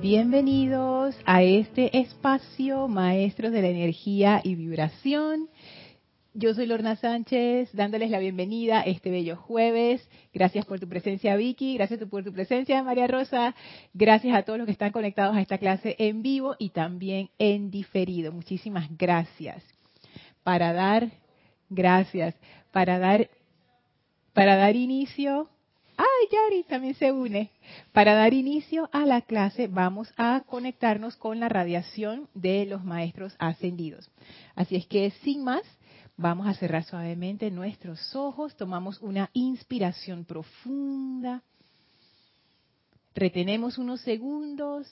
Bienvenidos a este espacio, maestros de la energía y vibración. Yo soy Lorna Sánchez, dándoles la bienvenida este bello jueves. Gracias por tu presencia, Vicky. Gracias por tu presencia, María Rosa. Gracias a todos los que están conectados a esta clase en vivo y también en diferido. Muchísimas gracias. Para dar, gracias. Para dar, para dar inicio ¡Ay, Yari! También se une. Para dar inicio a la clase vamos a conectarnos con la radiación de los maestros ascendidos. Así es que sin más, vamos a cerrar suavemente nuestros ojos, tomamos una inspiración profunda, retenemos unos segundos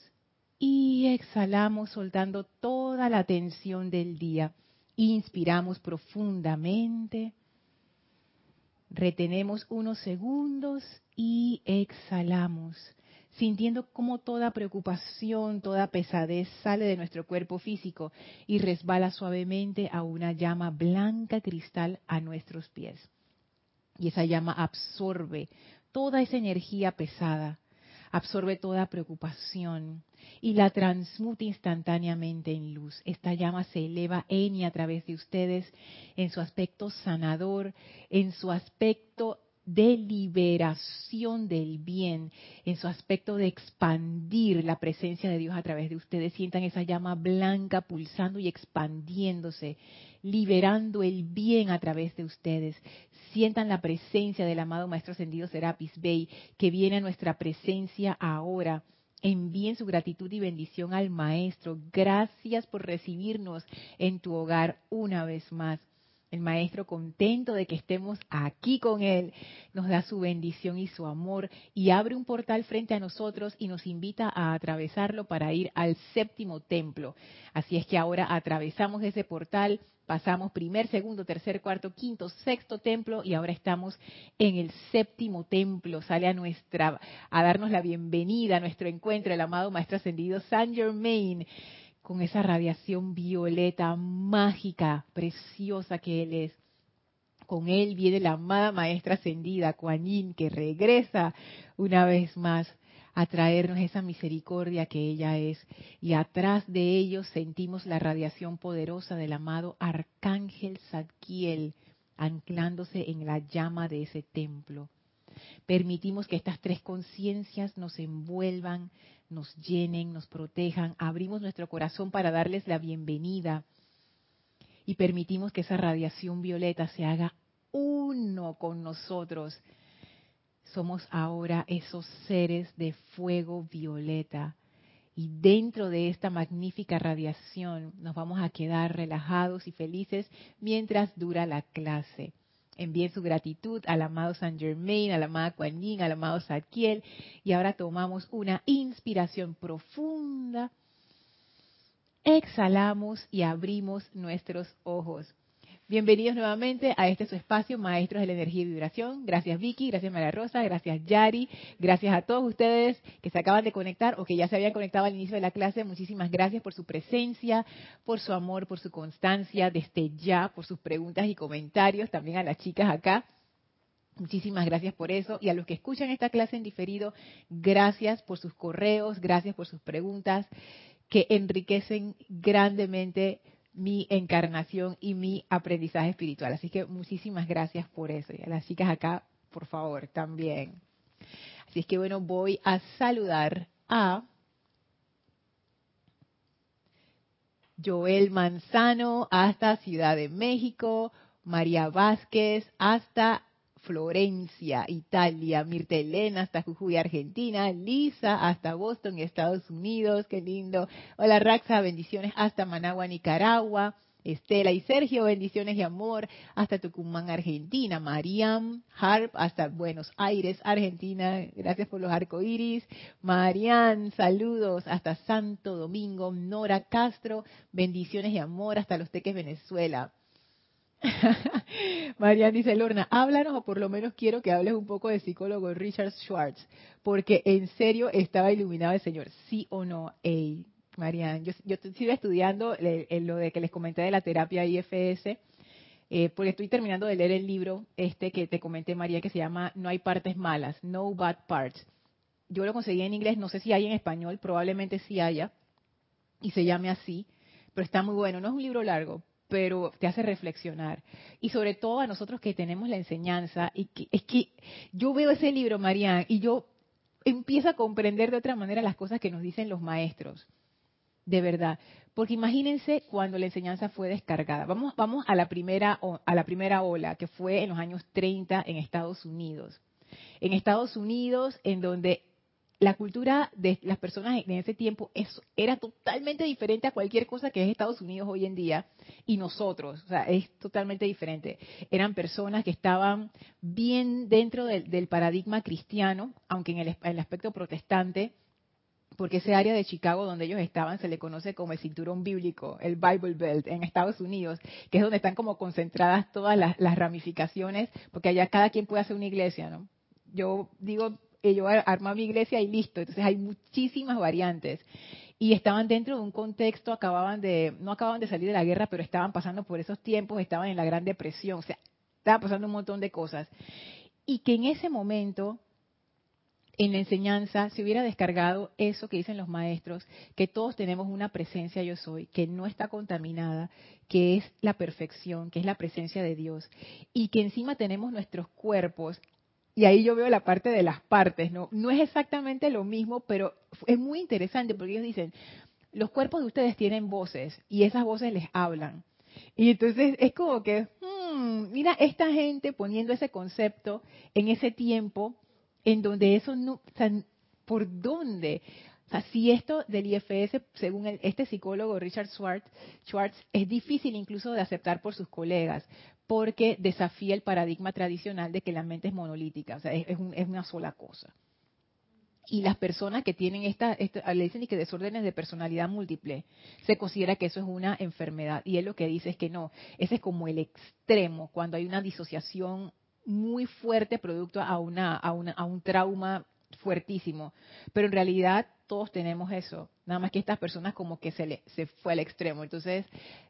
y exhalamos soltando toda la tensión del día. Inspiramos profundamente Retenemos unos segundos y exhalamos, sintiendo cómo toda preocupación, toda pesadez sale de nuestro cuerpo físico y resbala suavemente a una llama blanca cristal a nuestros pies. Y esa llama absorbe toda esa energía pesada, absorbe toda preocupación, y la transmute instantáneamente en luz. Esta llama se eleva en y a través de ustedes en su aspecto sanador, en su aspecto de liberación del bien, en su aspecto de expandir la presencia de Dios a través de ustedes. Sientan esa llama blanca pulsando y expandiéndose, liberando el bien a través de ustedes. Sientan la presencia del amado Maestro Ascendido Serapis Bey, que viene a nuestra presencia ahora envíen su gratitud y bendición al Maestro. Gracias por recibirnos en tu hogar una vez más. El Maestro, contento de que estemos aquí con Él, nos da su bendición y su amor y abre un portal frente a nosotros y nos invita a atravesarlo para ir al séptimo templo. Así es que ahora atravesamos ese portal pasamos primer, segundo, tercer, cuarto, quinto, sexto templo y ahora estamos en el séptimo templo. Sale a nuestra, a darnos la bienvenida a nuestro encuentro el amado Maestro Ascendido Saint Germain con esa radiación violeta mágica, preciosa que él es. Con él viene la amada Maestra Ascendida, Kuan Yin, que regresa una vez más a traernos esa misericordia que ella es. Y atrás de ellos sentimos la radiación poderosa del amado Arcángel Zadkiel anclándose en la llama de ese templo. Permitimos que estas tres conciencias nos envuelvan, nos llenen, nos protejan. Abrimos nuestro corazón para darles la bienvenida y permitimos que esa radiación violeta se haga uno con nosotros somos ahora esos seres de fuego violeta. Y dentro de esta magnífica radiación nos vamos a quedar relajados y felices mientras dura la clase. Envíen su gratitud al amado Saint Germain, al amado Kuan Yin, al amado Zadkiel. Y ahora tomamos una inspiración profunda. Exhalamos y abrimos nuestros ojos. Bienvenidos nuevamente a este su espacio, Maestros de la Energía y Vibración. Gracias Vicky, gracias María Rosa, gracias Yari, gracias a todos ustedes que se acaban de conectar o que ya se habían conectado al inicio de la clase. Muchísimas gracias por su presencia, por su amor, por su constancia desde ya, por sus preguntas y comentarios, también a las chicas acá. Muchísimas gracias por eso. Y a los que escuchan esta clase en diferido, gracias por sus correos, gracias por sus preguntas que enriquecen grandemente mi encarnación y mi aprendizaje espiritual. Así que muchísimas gracias por eso. Y a las chicas acá, por favor, también. Así es que bueno, voy a saludar a Joel Manzano hasta Ciudad de México, María Vázquez hasta Florencia, Italia, Mirta Elena hasta Jujuy, Argentina, Lisa hasta Boston, Estados Unidos, qué lindo. Hola Raxa, bendiciones hasta Managua, Nicaragua. Estela y Sergio, bendiciones y amor hasta Tucumán, Argentina. Mariam Harp hasta Buenos Aires, Argentina. Gracias por los arcoíris. Marian, saludos hasta Santo Domingo. Nora Castro, bendiciones y amor hasta Los Teques, Venezuela. Marian dice, Lorna, háblanos o por lo menos quiero que hables un poco de psicólogo Richard Schwartz, porque en serio estaba iluminado el Señor, sí o no. Hey, Marian, yo, yo sigo estudiando lo de que les comenté de la terapia IFS, eh, porque estoy terminando de leer el libro este que te comenté, María, que se llama No hay partes malas, No Bad Parts. yo lo conseguí en inglés, no sé si hay en español, probablemente sí haya, y se llame así, pero está muy bueno. No es un libro largo, pero te hace reflexionar. Y sobre todo a nosotros que tenemos la enseñanza, es que yo veo ese libro, Marian, y yo empiezo a comprender de otra manera las cosas que nos dicen los maestros. De verdad. Porque imagínense cuando la enseñanza fue descargada. Vamos, vamos a, la primera, a la primera ola, que fue en los años 30 en Estados Unidos. En Estados Unidos, en donde la cultura de las personas en ese tiempo era totalmente diferente a cualquier cosa que es Estados Unidos hoy en día y nosotros, o sea, es totalmente diferente. Eran personas que estaban bien dentro del, paradigma cristiano, aunque en el, en el, aspecto protestante, porque ese área de Chicago donde ellos estaban se le conoce como el cinturón bíblico, el Bible Belt en Estados Unidos, que es donde están como concentradas todas las, las ramificaciones, porque allá cada quien puede hacer una iglesia, ¿no? Yo digo yo armaba mi iglesia y listo. Entonces hay muchísimas variantes. Y estaban dentro de un contexto, acababan de, no acababan de salir de la guerra, pero estaban pasando por esos tiempos, estaban en la Gran Depresión, o sea, estaba pasando un montón de cosas. Y que en ese momento, en la enseñanza, se hubiera descargado eso que dicen los maestros, que todos tenemos una presencia yo soy, que no está contaminada, que es la perfección, que es la presencia de Dios, y que encima tenemos nuestros cuerpos y ahí yo veo la parte de las partes, ¿no? No es exactamente lo mismo, pero es muy interesante porque ellos dicen, los cuerpos de ustedes tienen voces y esas voces les hablan. Y entonces es como que, hmm, mira, esta gente poniendo ese concepto en ese tiempo en donde eso no, o sea, ¿por dónde? O sea, si esto del IFS, según este psicólogo Richard Schwartz, Schwartz, es difícil incluso de aceptar por sus colegas, porque desafía el paradigma tradicional de que la mente es monolítica, o sea, es, una sola cosa. Y las personas que tienen esta, le dicen que desórdenes de personalidad múltiple, se considera que eso es una enfermedad. Y él lo que dice es que no, ese es como el extremo, cuando hay una disociación muy fuerte producto a, una, a, a un trauma fuertísimo. Pero en realidad todos tenemos eso, nada más que estas personas como que se, le, se fue al extremo. Entonces,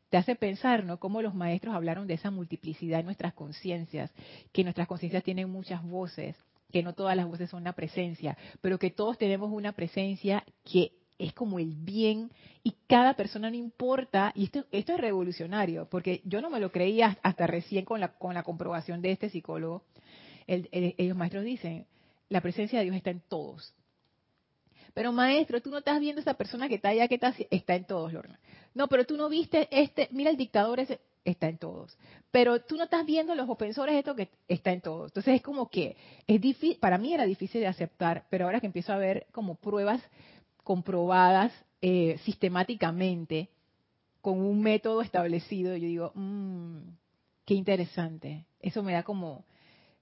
te hace pensar, ¿no? Cómo los maestros hablaron de esa multiplicidad en nuestras conciencias, que nuestras conciencias tienen muchas voces, que no todas las voces son la presencia, pero que todos tenemos una presencia que es como el bien y cada persona no importa, y esto, esto es revolucionario, porque yo no me lo creía hasta recién con la, con la comprobación de este psicólogo. El, ellos maestros dicen, la presencia de Dios está en todos. Pero maestro, tú no estás viendo esa persona que está allá, que está, está en todos, Lorna. No, pero tú no viste este, mira el dictador está en todos. Pero tú no estás viendo los ofensores esto que está en todos. Entonces es como que es difícil, para mí era difícil de aceptar, pero ahora que empiezo a ver como pruebas comprobadas eh, sistemáticamente con un método establecido, yo digo, mmm, qué interesante. Eso me da como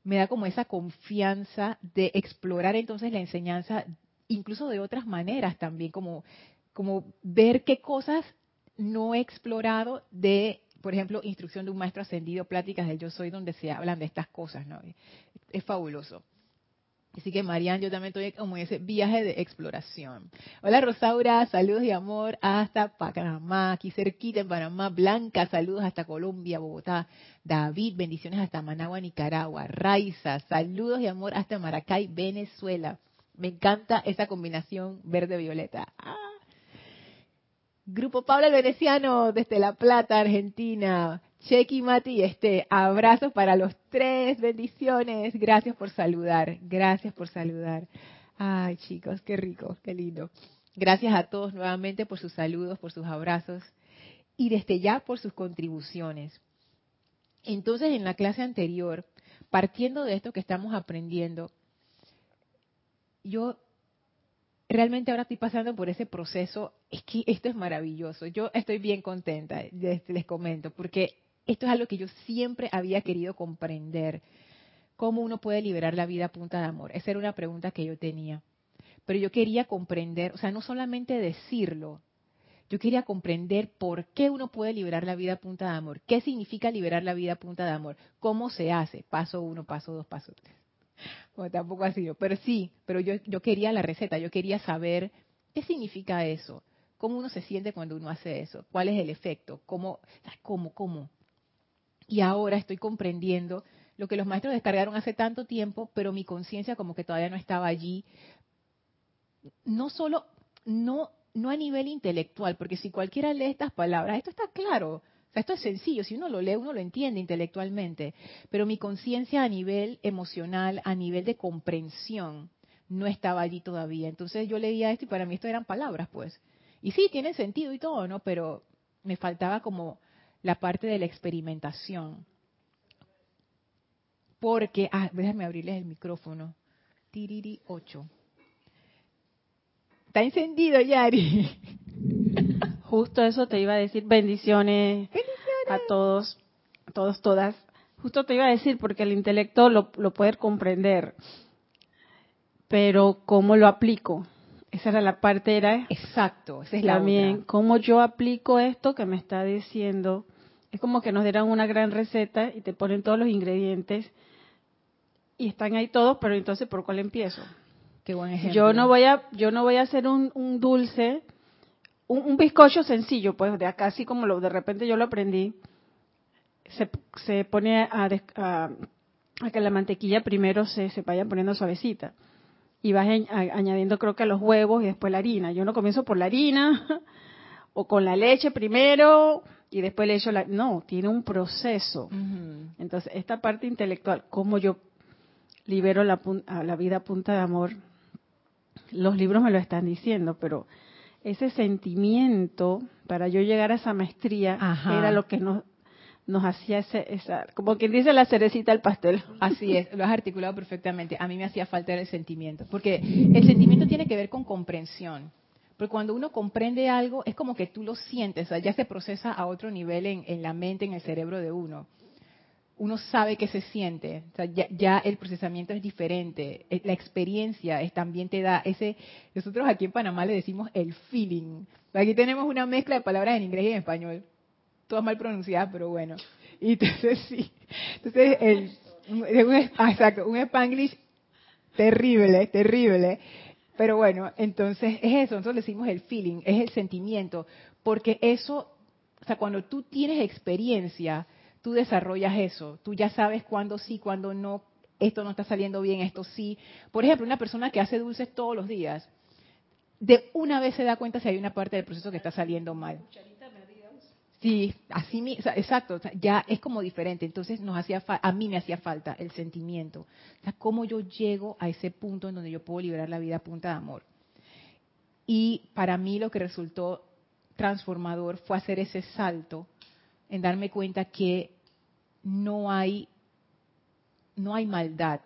me da como esa confianza de explorar entonces la enseñanza incluso de otras maneras también, como, como ver qué cosas no he explorado de, por ejemplo, instrucción de un maestro ascendido, pláticas del yo soy, donde se hablan de estas cosas, ¿no? Es fabuloso. Así que, Marian, yo también estoy como en ese viaje de exploración. Hola, Rosaura, saludos y amor hasta Panamá, aquí cerquita en Panamá. Blanca, saludos hasta Colombia, Bogotá. David, bendiciones hasta Managua, Nicaragua. Raiza, saludos y amor hasta Maracay, Venezuela. Me encanta esa combinación verde-violeta. Ah. Grupo Pablo el Veneciano desde La Plata, Argentina. Chequi, Mati, este, abrazos para los tres, bendiciones. Gracias por saludar, gracias por saludar. Ay, chicos, qué rico, qué lindo. Gracias a todos nuevamente por sus saludos, por sus abrazos y desde ya por sus contribuciones. Entonces, en la clase anterior, partiendo de esto que estamos aprendiendo, yo realmente ahora estoy pasando por ese proceso, es que esto es maravilloso. Yo estoy bien contenta, les, comento, porque esto es algo que yo siempre había querido comprender. ¿Cómo uno puede liberar la vida a punta de amor? Esa era una pregunta que yo tenía. Pero yo quería comprender, o sea, no solamente decirlo, yo quería comprender por qué uno puede liberar la vida a punta de amor. ¿Qué significa liberar la vida a punta de amor? ¿Cómo se hace? Paso uno, paso dos, paso tres. Bueno, tampoco ha sido, pero sí, pero yo, yo quería la receta, yo quería saber qué significa eso, cómo uno se siente cuando uno hace eso, cuál es el efecto, cómo, cómo, cómo. Y ahora estoy comprendiendo lo que los maestros descargaron hace tanto tiempo, pero mi conciencia como que todavía no estaba allí no solo, no, no a nivel intelectual, porque si cualquiera lee estas palabras, esto está claro, esto es sencillo, si uno lo lee, uno lo entiende intelectualmente, pero mi conciencia a nivel emocional, a nivel de comprensión, no estaba allí todavía. Entonces yo leía esto y para mí esto eran palabras, pues. Y sí, tienen sentido y todo, ¿no? Pero me faltaba como la parte de la experimentación. Porque, ah, déjame abrirles el micrófono. Tiriri 8. Está encendido, Yari. Justo eso te iba a decir. Bendiciones, a todos, a todos, todas. Justo te iba a decir porque el intelecto lo, lo puede comprender. Pero ¿cómo lo aplico? Esa era la parte, era... Exacto, esa es la También, ¿cómo yo aplico esto que me está diciendo? Es como que nos dieran una gran receta y te ponen todos los ingredientes y están ahí todos, pero entonces ¿por cuál empiezo? Qué buen ejemplo. Yo no voy a, yo no voy a hacer un, dulce, un, bizcocho sencillo, pues de acá así como lo de repente yo lo aprendí. Se, se pone a, a, que la mantequilla primero se, se vaya poniendo suavecita y vas añadiendo creo que los huevos y después la harina. Yo no comienzo por la harina o con la leche primero y después le echo la... No, tiene un proceso. Entonces, esta parte intelectual, cómo yo libero la, la vida a punta de amor, los libros me lo están diciendo, pero ese sentimiento para yo llegar a esa maestría era lo que nos nos hacía ese, esa, como quien dice la cerecita al pastel. Así es, lo has articulado perfectamente. A mí me hacía falta el sentimiento, porque el sentimiento tiene que ver con comprensión. Porque cuando uno comprende algo, es como que tú lo sientes, ya se procesa a otro nivel en, la mente, en el cerebro de uno. Uno sabe que se siente, ya, el procesamiento es diferente, eh, la experiencia es, también te da ese, nosotros aquí en Panamá le decimos el feeling. Aquí tenemos una mezcla de palabras en inglés y en español todas mal pronunciadas, pero bueno. Y entonces sí, entonces el, ah, un spanglish terrible, terrible. Pero bueno, entonces es eso, nosotros decimos el feeling, es el sentimiento, porque eso, o sea, cuando tú tienes experiencia, tú desarrollas eso, tú ya sabes cuándo sí, cuándo no, esto no está saliendo bien, esto sí. Por ejemplo, una persona que hace dulces todos los días, de una vez se da cuenta si hay una parte del proceso que está saliendo mal. Sí, así exacto, ya es como diferente. Entonces nos hacía a mí me hacía falta el sentimiento. O sea, cómo yo llego a ese punto en donde yo puedo liberar la vida a punta de amor. Y para mí lo que resultó transformador fue hacer ese salto en darme cuenta que no hay no hay maldad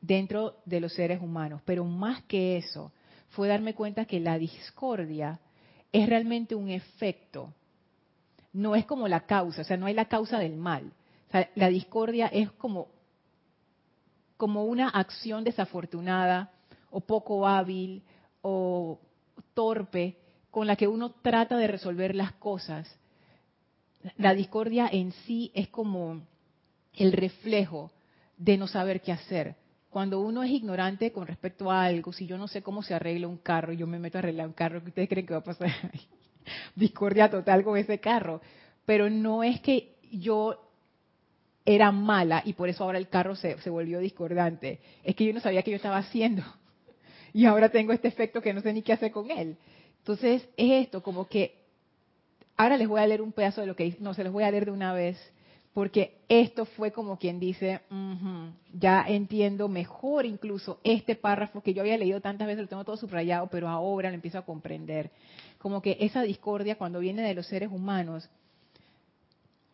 dentro de los seres humanos, pero más que eso, fue darme cuenta que la discordia es realmente un efecto no es como la causa, o sea, no hay la causa del mal. La discordia es como, como una acción desafortunada o poco hábil o torpe con la que uno trata de resolver las cosas. La discordia en sí es como el reflejo de no saber qué hacer. Cuando uno es ignorante con respecto a algo, si yo no sé cómo se arregla un carro, yo me meto a arreglar un carro, ¿qué ustedes creen que va a pasar discordia total con ese carro. Pero no es que yo era mala y por eso ahora el carro se, se volvió discordante. Es que yo no sabía qué yo estaba haciendo. Y ahora tengo este efecto que no sé ni qué hacer con él. Entonces es esto, como que ahora les voy a leer un pedazo de lo que no se los voy a leer de una vez, porque esto fue como quien dice, ya entiendo mejor incluso este párrafo que yo había leído tantas veces, lo tengo todo subrayado, pero ahora lo empiezo a comprender como que esa discordia cuando viene de los seres humanos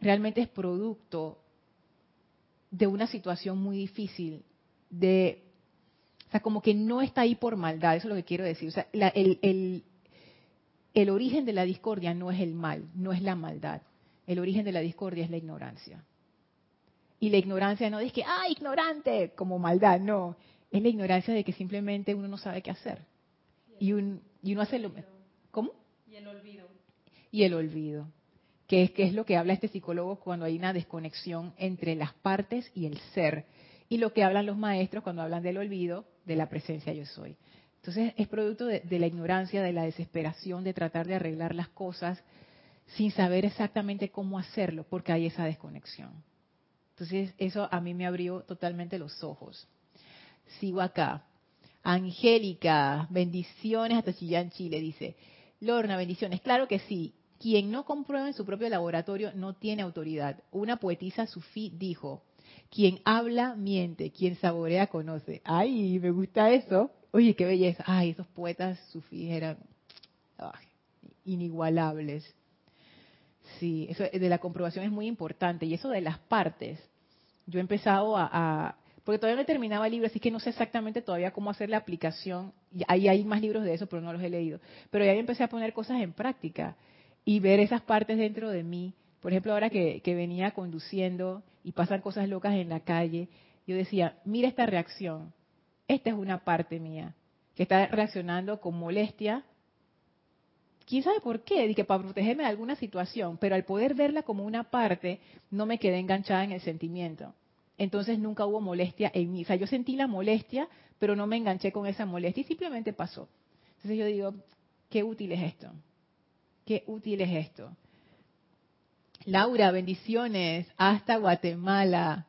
realmente es producto de una situación muy difícil, de, o sea, como que no está ahí por maldad, eso es lo que quiero decir. O sea, el, el origen de la discordia no es el mal, no es la maldad. El origen de la discordia es la ignorancia. Y la ignorancia no es que, ah, ignorante, como maldad, no. Es la ignorancia de que simplemente uno no sabe qué hacer. Y, un, y uno hace lo, ¿Cómo? Y el olvido. Y el olvido. Que es, que es lo que habla este psicólogo cuando hay una desconexión entre las partes y el ser. Y lo que hablan los maestros cuando hablan del olvido, de la presencia yo soy. Entonces es producto de, la ignorancia, de la desesperación, de tratar de arreglar las cosas sin saber exactamente cómo hacerlo, porque hay esa desconexión. Entonces eso a mí me abrió totalmente los ojos. Sigo acá. Angélica, bendiciones hasta Chillán, Chile, dice. Lorna, bendiciones. Claro que sí. Quien no comprueba en su propio laboratorio no tiene autoridad. Una poetisa sufí dijo, quien habla miente, quien saborea conoce. Ay, me gusta eso. Oye, qué belleza. Ay, esos poetas sufí eran inigualables. Sí, eso de la comprobación es muy importante. Y eso de las partes. Yo he empezado a, porque todavía no he terminado el libro, así que no sé exactamente todavía cómo hacer la aplicación. Ahí hay más libros de eso, pero no los he leído. Pero ya empecé a poner cosas en práctica y ver esas partes dentro de mí. Por ejemplo, ahora que, que venía conduciendo y pasan cosas locas en la calle, yo decía, mira esta reacción. Esta es una parte mía que está reaccionando con molestia. ¿Quién sabe por qué? Dije, para protegerme de alguna situación, pero al poder verla como una parte, no me quedé enganchada en el sentimiento entonces nunca hubo molestia en mí. O sea, yo sentí la molestia, pero no me enganché con esa molestia y simplemente pasó. Entonces yo digo, qué útil es esto. Qué útil es esto. Laura, bendiciones hasta Guatemala.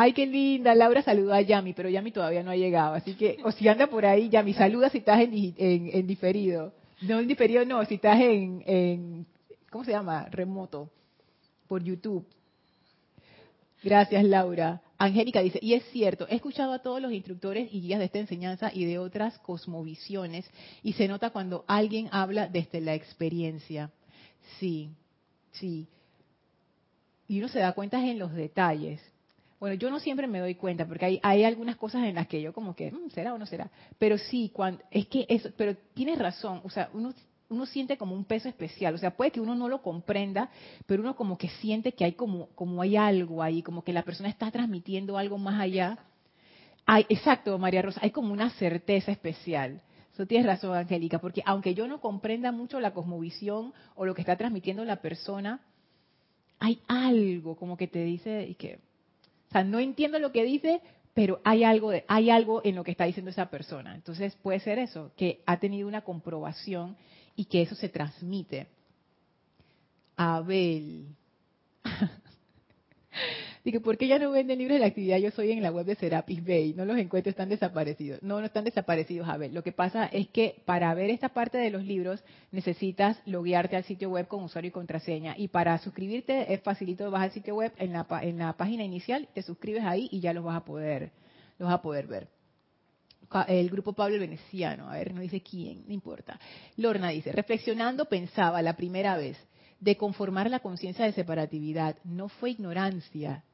Ay, qué linda. Laura saludó a Yami, pero Yami todavía no ha llegado. Así que, o si anda por ahí, Yami, saluda si estás en, diferido. No en diferido, no, si estás en, en, ¿cómo se llama? Remoto, por YouTube. Gracias, Laura. Angélica dice, y es cierto, he escuchado a todos los instructores y guías de esta enseñanza y de otras cosmovisiones y se nota cuando alguien habla desde la experiencia. Sí, sí. Y uno se da cuenta en los detalles. Bueno, yo no siempre me doy cuenta porque hay, hay algunas cosas en las que yo como que, mm, ¿será o no será? Pero sí, cuando, es que eso, pero tienes razón, o sea, uno uno siente como un peso especial. O sea, puede que uno no lo comprenda, pero uno como que siente que hay como, como hay algo ahí, como que la persona está transmitiendo algo más allá. Hay, exacto, María Rosa, hay como una certeza especial. Eso tienes razón, Angélica, porque aunque yo no comprenda mucho la cosmovisión o lo que está transmitiendo la persona, hay algo como que te dice y que, o sea, no entiendo lo que dice, pero hay algo, de, hay algo en lo que está diciendo esa persona. Entonces puede ser eso, que ha tenido una comprobación y que eso se transmite. Abel. Dije, ¿por qué ya no venden libros de la actividad? Yo soy en la web de Serapis Bay, no los encuentro, están desaparecidos. No, no están desaparecidos, Abel. Lo que pasa es que para ver esta parte de los libros necesitas loguearte al sitio web con usuario y contraseña. Y para suscribirte es facilito, vas al sitio web en la, en la página inicial, te suscribes ahí y ya los vas a poder, los vas a poder ver el grupo Pablo el Veneciano, a ver, no dice quién, no importa. Lorna dice, reflexionando pensaba la primera vez de conformar la conciencia de separatividad, no fue ignorancia,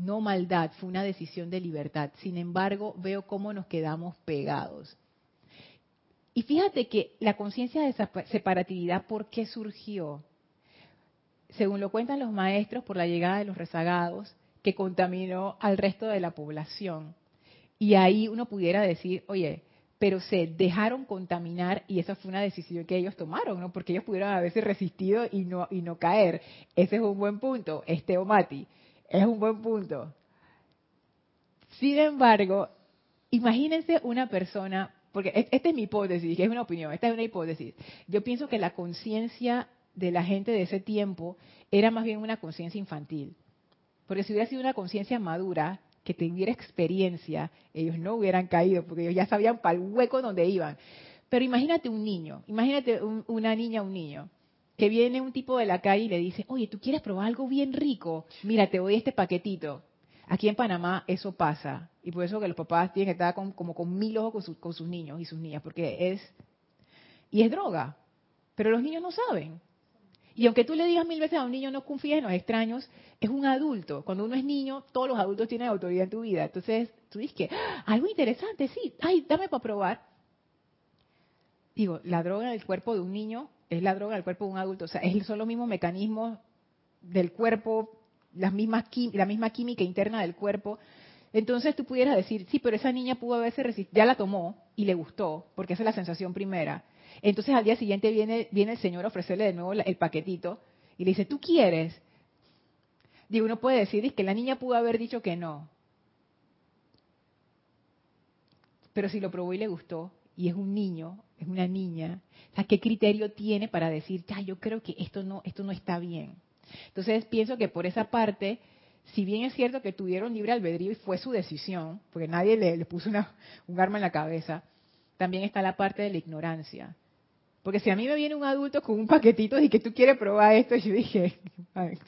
no maldad, fue una decisión de libertad. Sin embargo, veo cómo nos quedamos pegados. Y fíjate que la conciencia de separatividad, ¿por qué surgió? Según lo cuentan los maestros, por la llegada de los rezagados, que contaminó al resto de la población. Y ahí uno pudiera decir, oye, pero se dejaron contaminar y esa fue una decisión que ellos tomaron, ¿no? Porque ellos pudieron haberse resistido y no, y no caer. Ese es un buen punto, este Mati, es un buen punto. Sin embargo, imagínense una persona, porque esta es mi hipótesis, que es una opinión, esta es una hipótesis. Yo pienso que la conciencia de la gente de ese tiempo era más bien una conciencia infantil. Porque si hubiera sido una conciencia madura, que tuviera experiencia, ellos no hubieran caído, porque ellos ya sabían para el hueco donde iban. Pero imagínate un niño, imagínate una niña, un niño, que viene un tipo de la calle y le dice, oye, ¿tú quieres probar algo bien rico? Mira, te doy este paquetito. Aquí en Panamá eso pasa. Y por eso que los papás tienen que estar como con mil ojos con, con sus niños y sus niñas, porque es... Y es droga. Pero los niños no saben. Y aunque tú le digas mil veces a un niño no confíes en los extraños, es un adulto. Cuando uno es niño, todos los adultos tienen autoridad en tu vida. Entonces, tú dices que, ah, algo interesante, sí, ay, dame para probar. Digo, la droga en el cuerpo de un niño es la droga en el cuerpo de un adulto. O sea, son los mismos mecanismos del cuerpo, las mismas, la misma química interna del cuerpo. Entonces tú pudieras decir, sí, pero esa niña pudo haberse resistido, ya la tomó y le gustó, porque esa es la sensación primera. Entonces al día siguiente viene, viene el Señor a ofrecerle de nuevo el paquetito y le dice, ¿tú quieres? Digo, uno puede decir que la niña pudo haber dicho que no. Pero si lo probó y le gustó, y es un niño, es una niña, ¿qué criterio tiene para decir, ya, yo creo que esto no, esto no está bien? Entonces pienso que por esa parte si bien es cierto que tuvieron libre albedrío y fue su decisión, porque nadie le, puso una, un arma en la cabeza, también está la parte de la ignorancia. Porque si a mí me viene un adulto con un paquetito y que tú quieres probar esto, yo dije,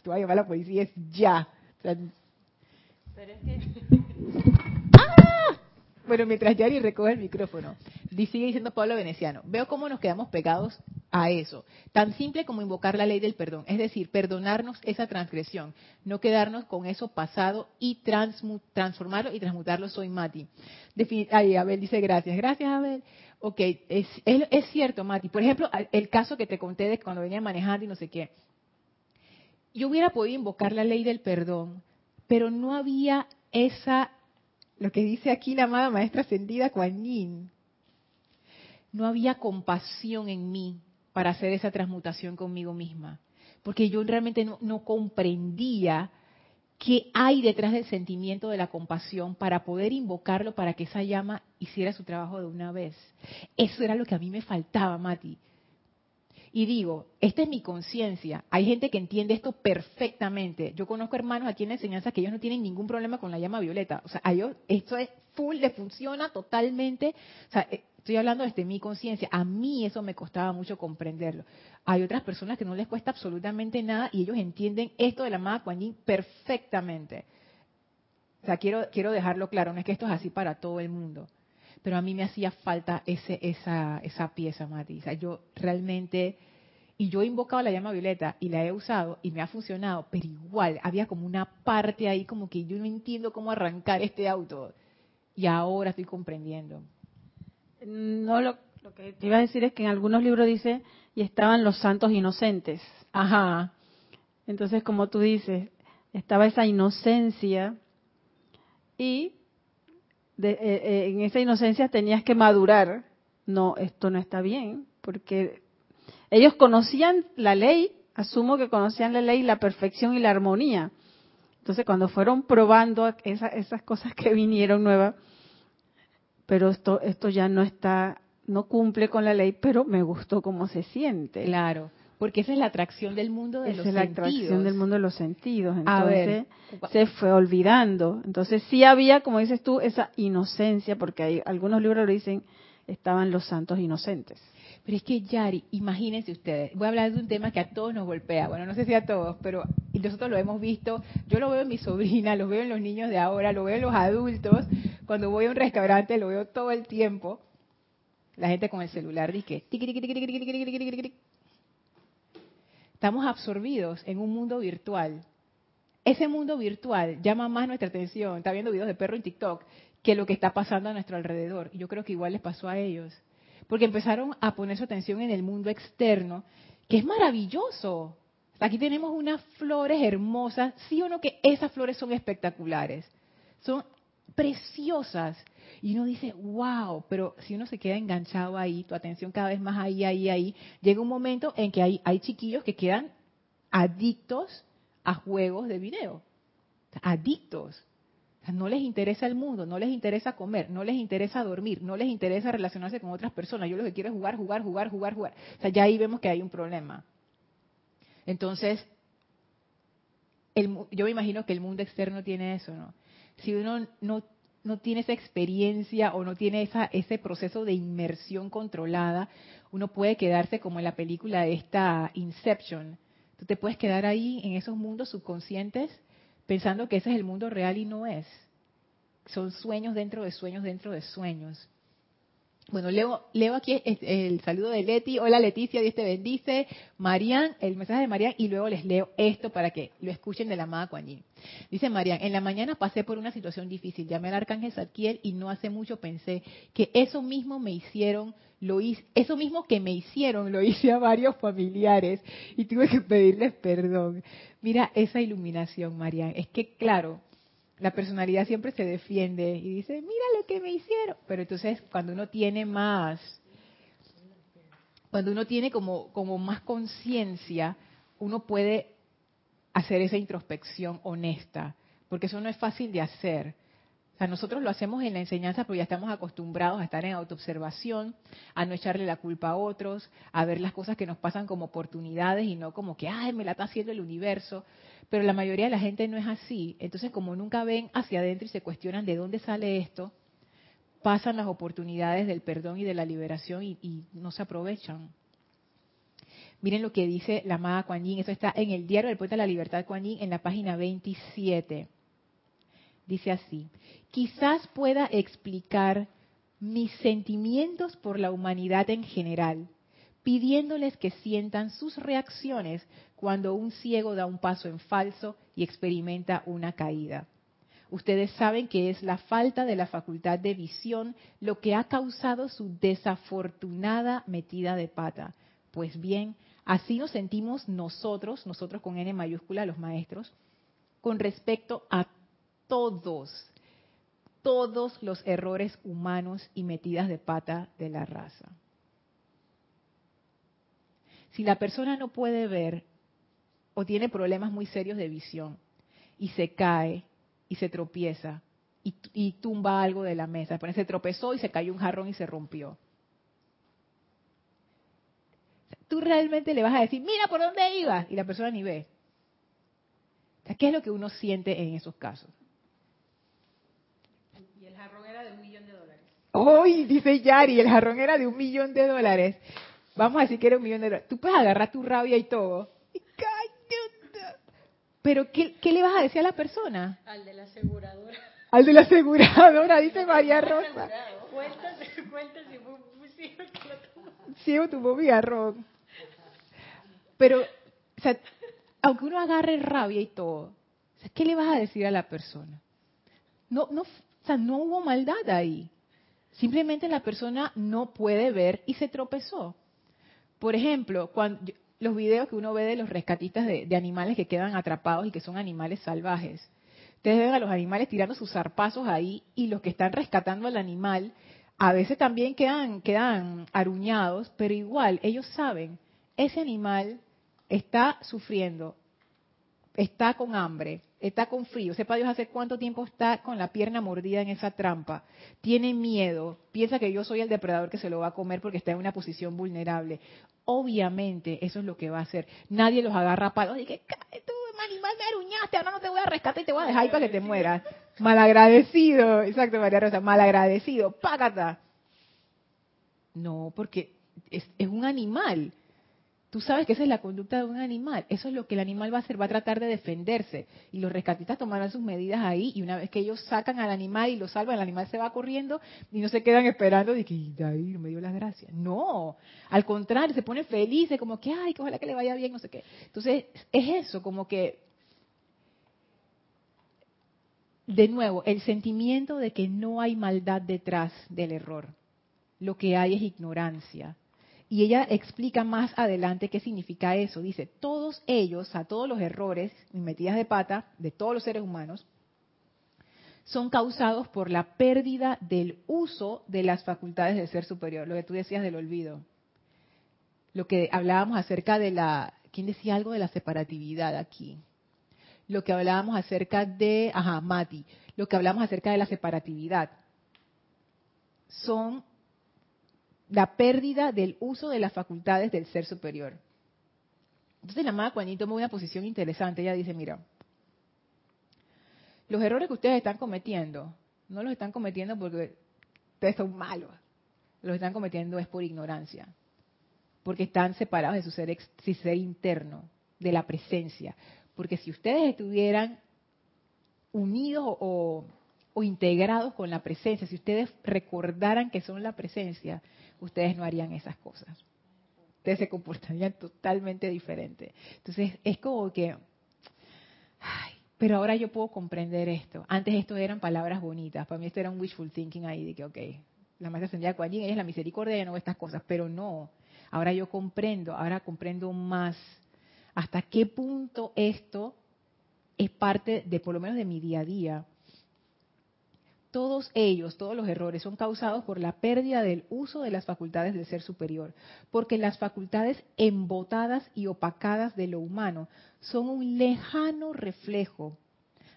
tú vas a llamar a la policía, es ya. Pero es que... Bueno, mientras Yari recoge el micrófono, sigue diciendo Pablo Veneciano, veo cómo nos quedamos pegados a eso. Tan simple como invocar la ley del perdón, es decir, perdonarnos esa transgresión, no quedarnos con eso pasado y transformarlo y transmutarlo. Soy Mati. Ay, Abel dice gracias. Gracias, Abel. Ok, es, cierto, Mati. Por ejemplo, el caso que te conté de cuando venía manejando y no sé qué. Yo hubiera podido invocar la ley del perdón, pero no había esa, lo que dice aquí la amada maestra ascendida Kuan Yin. No había compasión en mí para hacer esa transmutación conmigo misma, porque yo realmente no, comprendía qué hay detrás del sentimiento de la compasión para poder invocarlo para que esa llama hiciera su trabajo de una vez. Eso era lo que a mí me faltaba, Mati. Y digo, esta es mi conciencia. Hay gente que entiende esto perfectamente. Yo conozco hermanos aquí en la enseñanza que ellos no tienen ningún problema con la llama violeta. O sea, a ellos esto es full, le funciona totalmente. O sea, eh, Estoy hablando desde mi conciencia. A mí eso me costaba mucho comprenderlo. Hay otras personas que no les cuesta absolutamente nada y ellos entienden esto de la amada Kuan Yin perfectamente. O sea, quiero, quiero dejarlo claro, no es que esto es así para todo el mundo. Pero a mí me hacía falta ese, esa, esa pieza, Mati. O sea, yo realmente... Y yo he invocado la llama violeta y la he usado y me ha funcionado, pero igual había como una parte ahí como que yo no entiendo cómo arrancar este auto. Y ahora estoy comprendiendo. No, lo, que te iba a decir es que en algunos libros dice, y estaban los santos inocentes. Ajá. Entonces, como tú dices, estaba esa inocencia y eh, eh, en esa inocencia tenías que madurar. No, esto no está bien, porque ellos conocían la ley, asumo que conocían la ley, la perfección y la armonía. Entonces, cuando fueron probando esas cosas que vinieron nuevas, pero esto, esto ya no está, no cumple con la ley, pero me gustó cómo se siente. Claro, porque esa es la atracción del mundo de los sentidos. Esa es la atracción del mundo de los sentidos. Entonces se fue olvidando. Entonces sí había, como dices tú, esa inocencia, porque hay algunos libros lo dicen, estaban los santos inocentes. Pero es que Yari, imagínense ustedes, voy a hablar de un tema que a todos nos golpea, bueno, no sé si a todos, pero nosotros lo hemos visto, yo lo veo en mi sobrina, lo veo en los niños de ahora, lo veo en los adultos, cuando voy a un restaurante lo veo todo el tiempo, la gente con el celular dice, estamos absorbidos en un mundo virtual. Ese mundo virtual llama más nuestra atención, está viendo videos de perro en TikTok, que lo que está pasando a nuestro alrededor. Y yo creo que igual les pasó a ellos porque empezaron a poner su atención en el mundo externo, que es maravilloso. Aquí tenemos unas flores hermosas, sí o no que esas flores son espectaculares, son preciosas. Y uno dice, wow, pero si uno se queda enganchado ahí, tu atención cada vez más ahí, ahí, ahí, llega un momento en que hay, hay chiquillos que quedan adictos a juegos de video. Adictos no les interesa el mundo, no les interesa comer, no les interesa dormir, no les interesa relacionarse con otras personas. Yo lo que quiero es jugar, jugar, jugar, jugar, jugar. O sea, ya ahí vemos que hay un problema. Entonces, yo me imagino que el mundo externo tiene eso, ¿no? Si uno no, no tiene esa experiencia o no tiene esa, ese proceso de inmersión controlada, uno puede quedarse como en la película de esta Inception. Tú te puedes quedar ahí en esos mundos subconscientes pensando que ese es el mundo real y no es. Son sueños dentro de sueños dentro de sueños. Bueno, leo, leo aquí el, saludo de Leti. Hola Leticia, Dios te bendice. Marian, el mensaje de Marian, y luego les leo esto para que lo escuchen de la amada Kuan Dice Marian, en la mañana pasé por una situación difícil. Llamé al arcángel Zadkiel y no hace mucho pensé que eso mismo me hicieron, lo hice, eso mismo que me hicieron, lo hice a varios familiares y tuve que pedirles perdón. Mira esa iluminación, Marian. Es que, claro, la personalidad siempre se defiende y dice, mira lo que me hicieron. Pero entonces cuando uno tiene más, cuando uno tiene como, como más conciencia, uno puede hacer esa introspección honesta, porque eso no es fácil de hacer. Nosotros lo hacemos en la enseñanza porque ya estamos acostumbrados a estar en autoobservación, a no echarle la culpa a otros, a ver las cosas que nos pasan como oportunidades y no como que, ay, me la está haciendo el universo. Pero la mayoría de la gente no es así. Entonces, como nunca ven hacia adentro y se cuestionan de dónde sale esto, pasan las oportunidades del perdón y de la liberación y, no se aprovechan. Miren lo que dice la amada Kuan Yin. Eso está en el diario del Poeta de la Libertad Kuan Yin en la página 27. Dice así, quizás pueda explicar mis sentimientos por la humanidad en general, pidiéndoles que sientan sus reacciones cuando un ciego da un paso en falso y experimenta una caída. Ustedes saben que es la falta de la facultad de visión lo que ha causado su desafortunada metida de pata. Pues bien, así nos sentimos nosotros, nosotros con N mayúscula, los maestros, con respecto a todos, todos los errores humanos y metidas de pata de la raza. Si la persona no puede ver o tiene problemas muy serios de visión y se cae y se tropieza y, tumba algo de la mesa, se tropezó y se cayó un jarrón y se rompió. Tú realmente le vas a decir, mira por dónde ibas, y la persona ni ve. ¿qué es lo que uno siente en esos casos? Hoy, dice Yari, el jarrón era de un millón de dólares. Vamos a decir que era un millón de dólares. Tú puedes agarrar tu rabia y todo. Pero, ¿qué, le vas a decir a la persona? Al de la aseguradora. Al de la aseguradora, dice María Rosa. Cuéntase, cuéntase, ciego tuvo mi jarrón. Pero, o sea, aunque uno agarre rabia y todo, ¿qué le vas a decir a la persona? No, no, o sea, no hubo maldad ahí. Simplemente la persona no puede ver y se tropezó. Por ejemplo, los videos que uno ve de los rescatistas de, animales que quedan atrapados y que son animales salvajes. Ustedes ven a los animales tirando sus zarpazos ahí y los que están rescatando al animal a veces también quedan, quedan aruñados, pero igual ellos saben, ese animal está sufriendo, está con hambre, está con frío, sepa Dios hace cuánto tiempo está con la pierna mordida en esa trampa, tiene miedo, piensa que yo soy el depredador que se lo va a comer porque está en una posición vulnerable. Obviamente eso es lo que va a hacer. Nadie los agarra a palos y que, tú, animal, me aruñaste, ahora no te voy a rescatar y te voy a dejar ahí para que te mueras. Malagradecido, exacto, María Rosa, malagradecido, págata. No, porque es, es un animal Tú sabes que esa es la conducta de un animal. Eso es lo que el animal va a hacer, va a tratar de defenderse. Y los rescatistas tomarán sus medidas ahí y una vez que ellos sacan al animal y lo salvan, el animal se va corriendo y no se quedan esperando de que David me dio las gracias. No, al contrario, se pone felices como que, ay, que ojalá que le vaya bien, no sé qué. Entonces, es eso, como que, de nuevo, el sentimiento de que no hay maldad detrás del error. Lo que hay es ignorancia y ella explica más adelante qué significa eso. Dice, todos ellos, a todos los errores y metidas de pata de todos los seres humanos, son causados por la pérdida del uso de las facultades del ser superior, lo que tú decías del olvido. Lo que hablábamos acerca de la, ¿quién decía algo de la separatividad aquí? Lo que hablábamos acerca de, ajá, Mati, lo que hablamos acerca de la separatividad. Son la pérdida del uso de las facultades del ser superior. Entonces la amada Juanito toma una posición interesante. Ella dice, mira, los errores que ustedes están cometiendo, no los están cometiendo porque ustedes son malos. Los están cometiendo es por ignorancia. Porque están separados de su ser, ser interno, de la presencia. Porque si ustedes estuvieran unidos o integrados con la presencia, si ustedes recordaran que son la presencia, ustedes no harían esas cosas. Ustedes se comportarían totalmente diferente. Entonces, es como que, ay, pero ahora yo puedo comprender esto. Antes esto eran palabras bonitas. Para mí esto era un wishful thinking ahí de que, ok, la maestra ascendida Kuan ella es la misericordia no estas cosas. Pero no, ahora yo comprendo, ahora comprendo más hasta qué punto esto es parte de, por lo menos de mi día a día todos ellos, todos los errores son causados por la pérdida del uso de las facultades del ser superior, porque las facultades embotadas y opacadas de lo humano son un lejano reflejo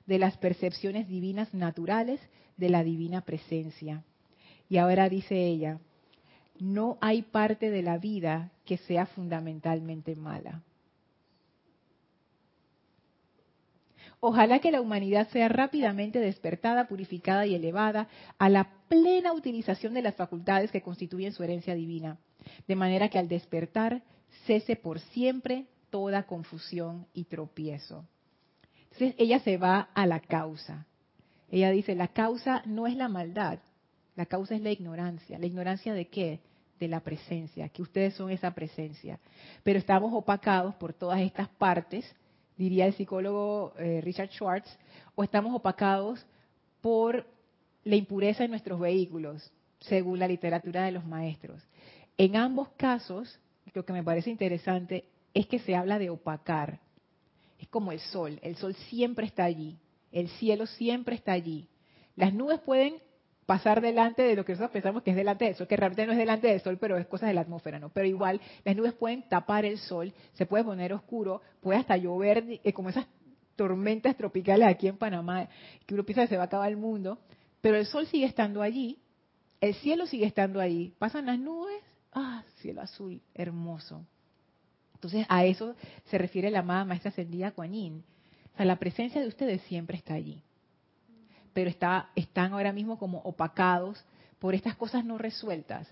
de las percepciones divinas naturales de la divina presencia. Y ahora dice ella, no hay parte de la vida que sea fundamentalmente mala. Ojalá que la humanidad sea rápidamente despertada, purificada y elevada a la plena utilización de las facultades que constituyen su herencia divina, de manera que al despertar cese por siempre toda confusión y tropiezo. Entonces ella se va a la causa. Ella dice, la causa no es la maldad, la causa es la ignorancia. ¿La ignorancia de qué? De la presencia, que ustedes son esa presencia. Pero estamos opacados por todas estas partes diría el psicólogo eh, Richard Schwartz, o estamos opacados por la impureza en nuestros vehículos, según la literatura de los maestros. En ambos casos, lo que me parece interesante es que se habla de opacar. Es como el sol, el sol siempre está allí, el cielo siempre está allí. Las nubes pueden pasar delante de lo que nosotros pensamos que es delante del sol, que realmente no es delante del sol, pero es cosa de la atmósfera, ¿no? Pero igual, las nubes pueden tapar el sol, se puede poner oscuro, puede hasta llover, eh, como esas tormentas tropicales aquí en Panamá, que uno piensa que se va a acabar el mundo, pero el sol sigue estando allí, el cielo sigue estando allí, pasan las nubes, ah, cielo azul, hermoso. Entonces a eso se refiere la amada maestra ascendida Kuan O sea, la presencia de ustedes siempre está allí pero está, están ahora mismo como opacados por estas cosas no resueltas,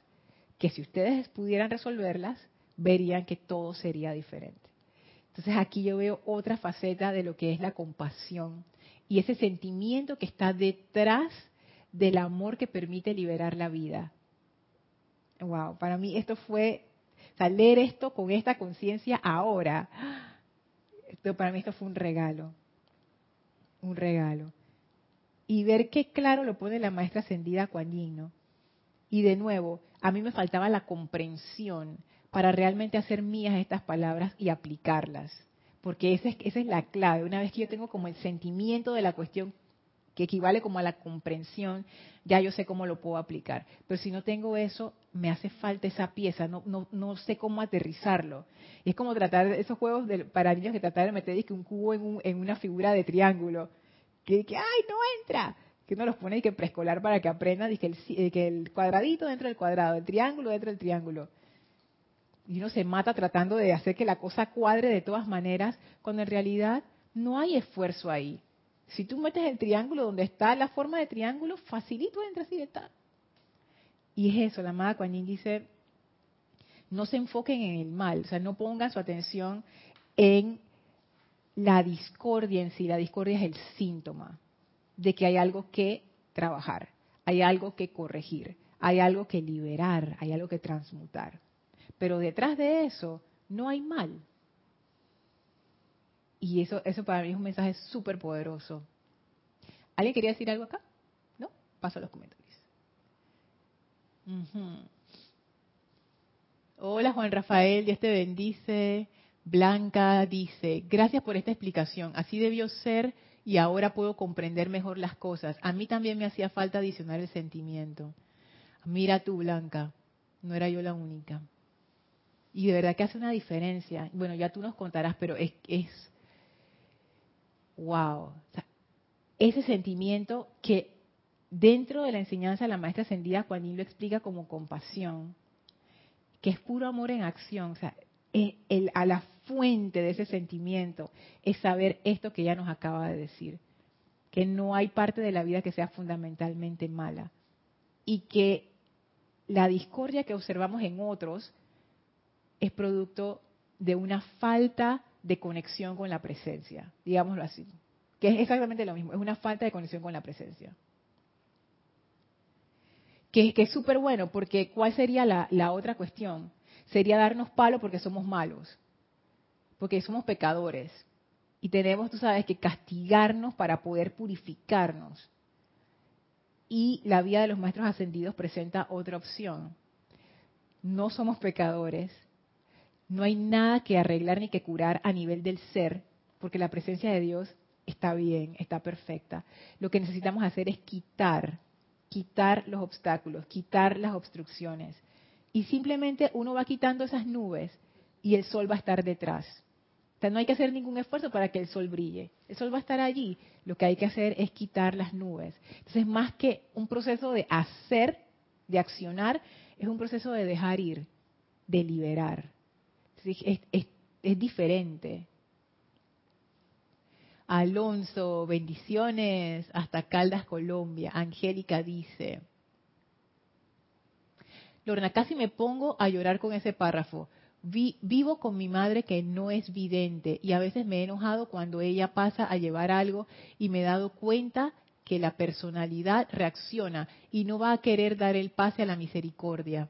que si ustedes pudieran resolverlas, verían que todo sería diferente. Entonces aquí yo veo otra faceta de lo que es la compasión y ese sentimiento que está detrás del amor que permite liberar la vida. Wow, para mí esto fue, o leer esto con esta conciencia ahora, esto, para mí esto fue un regalo, un regalo y ver qué claro lo pone la maestra ascendida Kuan Y de nuevo, a mí me faltaba la comprensión para realmente hacer mías estas palabras y aplicarlas. Porque esa es, esa es la clave. Una vez que yo tengo como el sentimiento de la cuestión que equivale como a la comprensión, ya yo sé cómo lo puedo aplicar. Pero si no tengo eso, me hace falta esa pieza, no, no, no sé cómo aterrizarlo. Y es como tratar esos juegos de, para niños que tratar de meter un cubo en, en una figura de triángulo que, que ay, no entra. Que uno los pone y que preescolar para que aprendan el, eh, que el cuadradito dentro del cuadrado, el triángulo dentro del triángulo. Y uno se mata tratando de hacer que la cosa cuadre de todas maneras, cuando en realidad no hay esfuerzo ahí. Si tú metes el triángulo donde está la forma de triángulo, facilito entra así de. Y es eso, la amada Kuan dice, no se enfoquen en el mal, o sea, no pongan su atención en la discordia en sí, la discordia es el síntoma de que hay algo que trabajar, hay algo que corregir, hay algo que liberar, hay algo que transmutar. Pero detrás de eso no hay mal. Y eso, eso para mí es un mensaje súper poderoso. ¿Alguien quería decir algo acá? ¿No? Paso a los comentarios. Hola Juan Rafael, Dios te bendice. Blanca dice, gracias por esta explicación. Así debió ser y ahora puedo comprender mejor las cosas. A mí también me hacía falta adicionar el sentimiento. Mira tú, Blanca, no era yo la única. Y de verdad que hace una diferencia. Bueno, ya tú nos contarás, pero es, es wow. ese sentimiento que dentro de la enseñanza de la maestra ascendida, Juanín lo explica como compasión, que es puro amor en acción. O sea, el, a la fuente de ese sentimiento es saber esto que ella nos acaba de decir, que no hay parte de la vida que sea fundamentalmente mala y que la discordia que observamos en otros es producto de una falta de conexión con la presencia, digámoslo así, que es exactamente lo mismo, es una falta de conexión con la presencia. Que, es súper bueno, porque ¿cuál sería la, la otra cuestión? sería darnos palo porque somos malos, porque somos pecadores. Y tenemos, tú sabes, que castigarnos para poder purificarnos. Y la vida de los maestros ascendidos presenta otra opción. No somos pecadores, no hay nada que arreglar ni que curar a nivel del ser, porque la presencia de Dios está bien, está perfecta. Lo que necesitamos hacer es quitar, quitar los obstáculos, quitar las y simplemente uno va quitando esas nubes y el sol va a estar detrás. Sea, no hay que hacer ningún esfuerzo para que el sol brille. El sol va a estar allí. Lo que hay que hacer es quitar las nubes. Entonces, más que un proceso de hacer, de accionar, es un proceso de dejar ir, de liberar. Es, es diferente. Alonso, bendiciones hasta Caldas, Colombia. Angélica dice, Lorna, casi me pongo a llorar con ese párrafo. Vivo con mi madre que no es vidente y a veces me he enojado cuando ella pasa a llevar algo y me he dado cuenta que la personalidad reacciona y no va a querer dar el pase a la misericordia.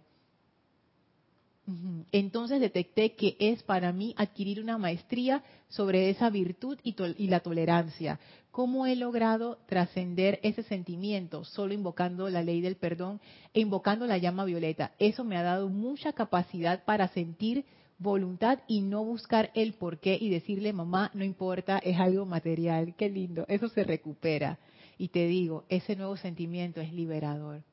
Entonces detecté que es para mí adquirir una maestría sobre esa virtud y, la tolerancia. ¿Cómo he logrado trascender ese sentimiento? Solo invocando la ley del perdón e invocando la llama violeta. Eso me ha dado mucha capacidad para sentir voluntad y no buscar el porqué y decirle, mamá, no importa, es algo material. Qué lindo, eso se recupera. Y te digo, ese nuevo sentimiento es liberador.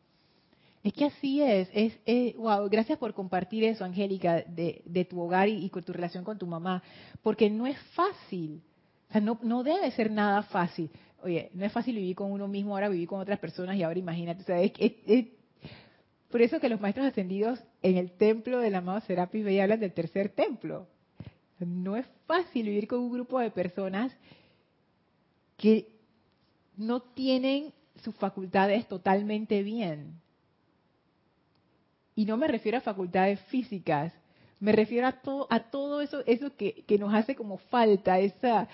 Es que así es, es, wow, gracias por compartir eso, Angélica, de, tu hogar y, con tu relación con tu mamá, porque no es fácil, o sea, no, debe ser nada fácil. Oye, no es fácil vivir con uno mismo, ahora vivir con otras personas y ahora imagínate, o sea, es, es, por eso que los maestros ascendidos en el templo del amado Serapis Bey hablan del tercer templo. No es fácil vivir con un grupo de personas que no tienen sus facultades totalmente bien y no me refiero a facultades físicas, me refiero a todo, a todo eso, eso que, nos hace como falta, esa,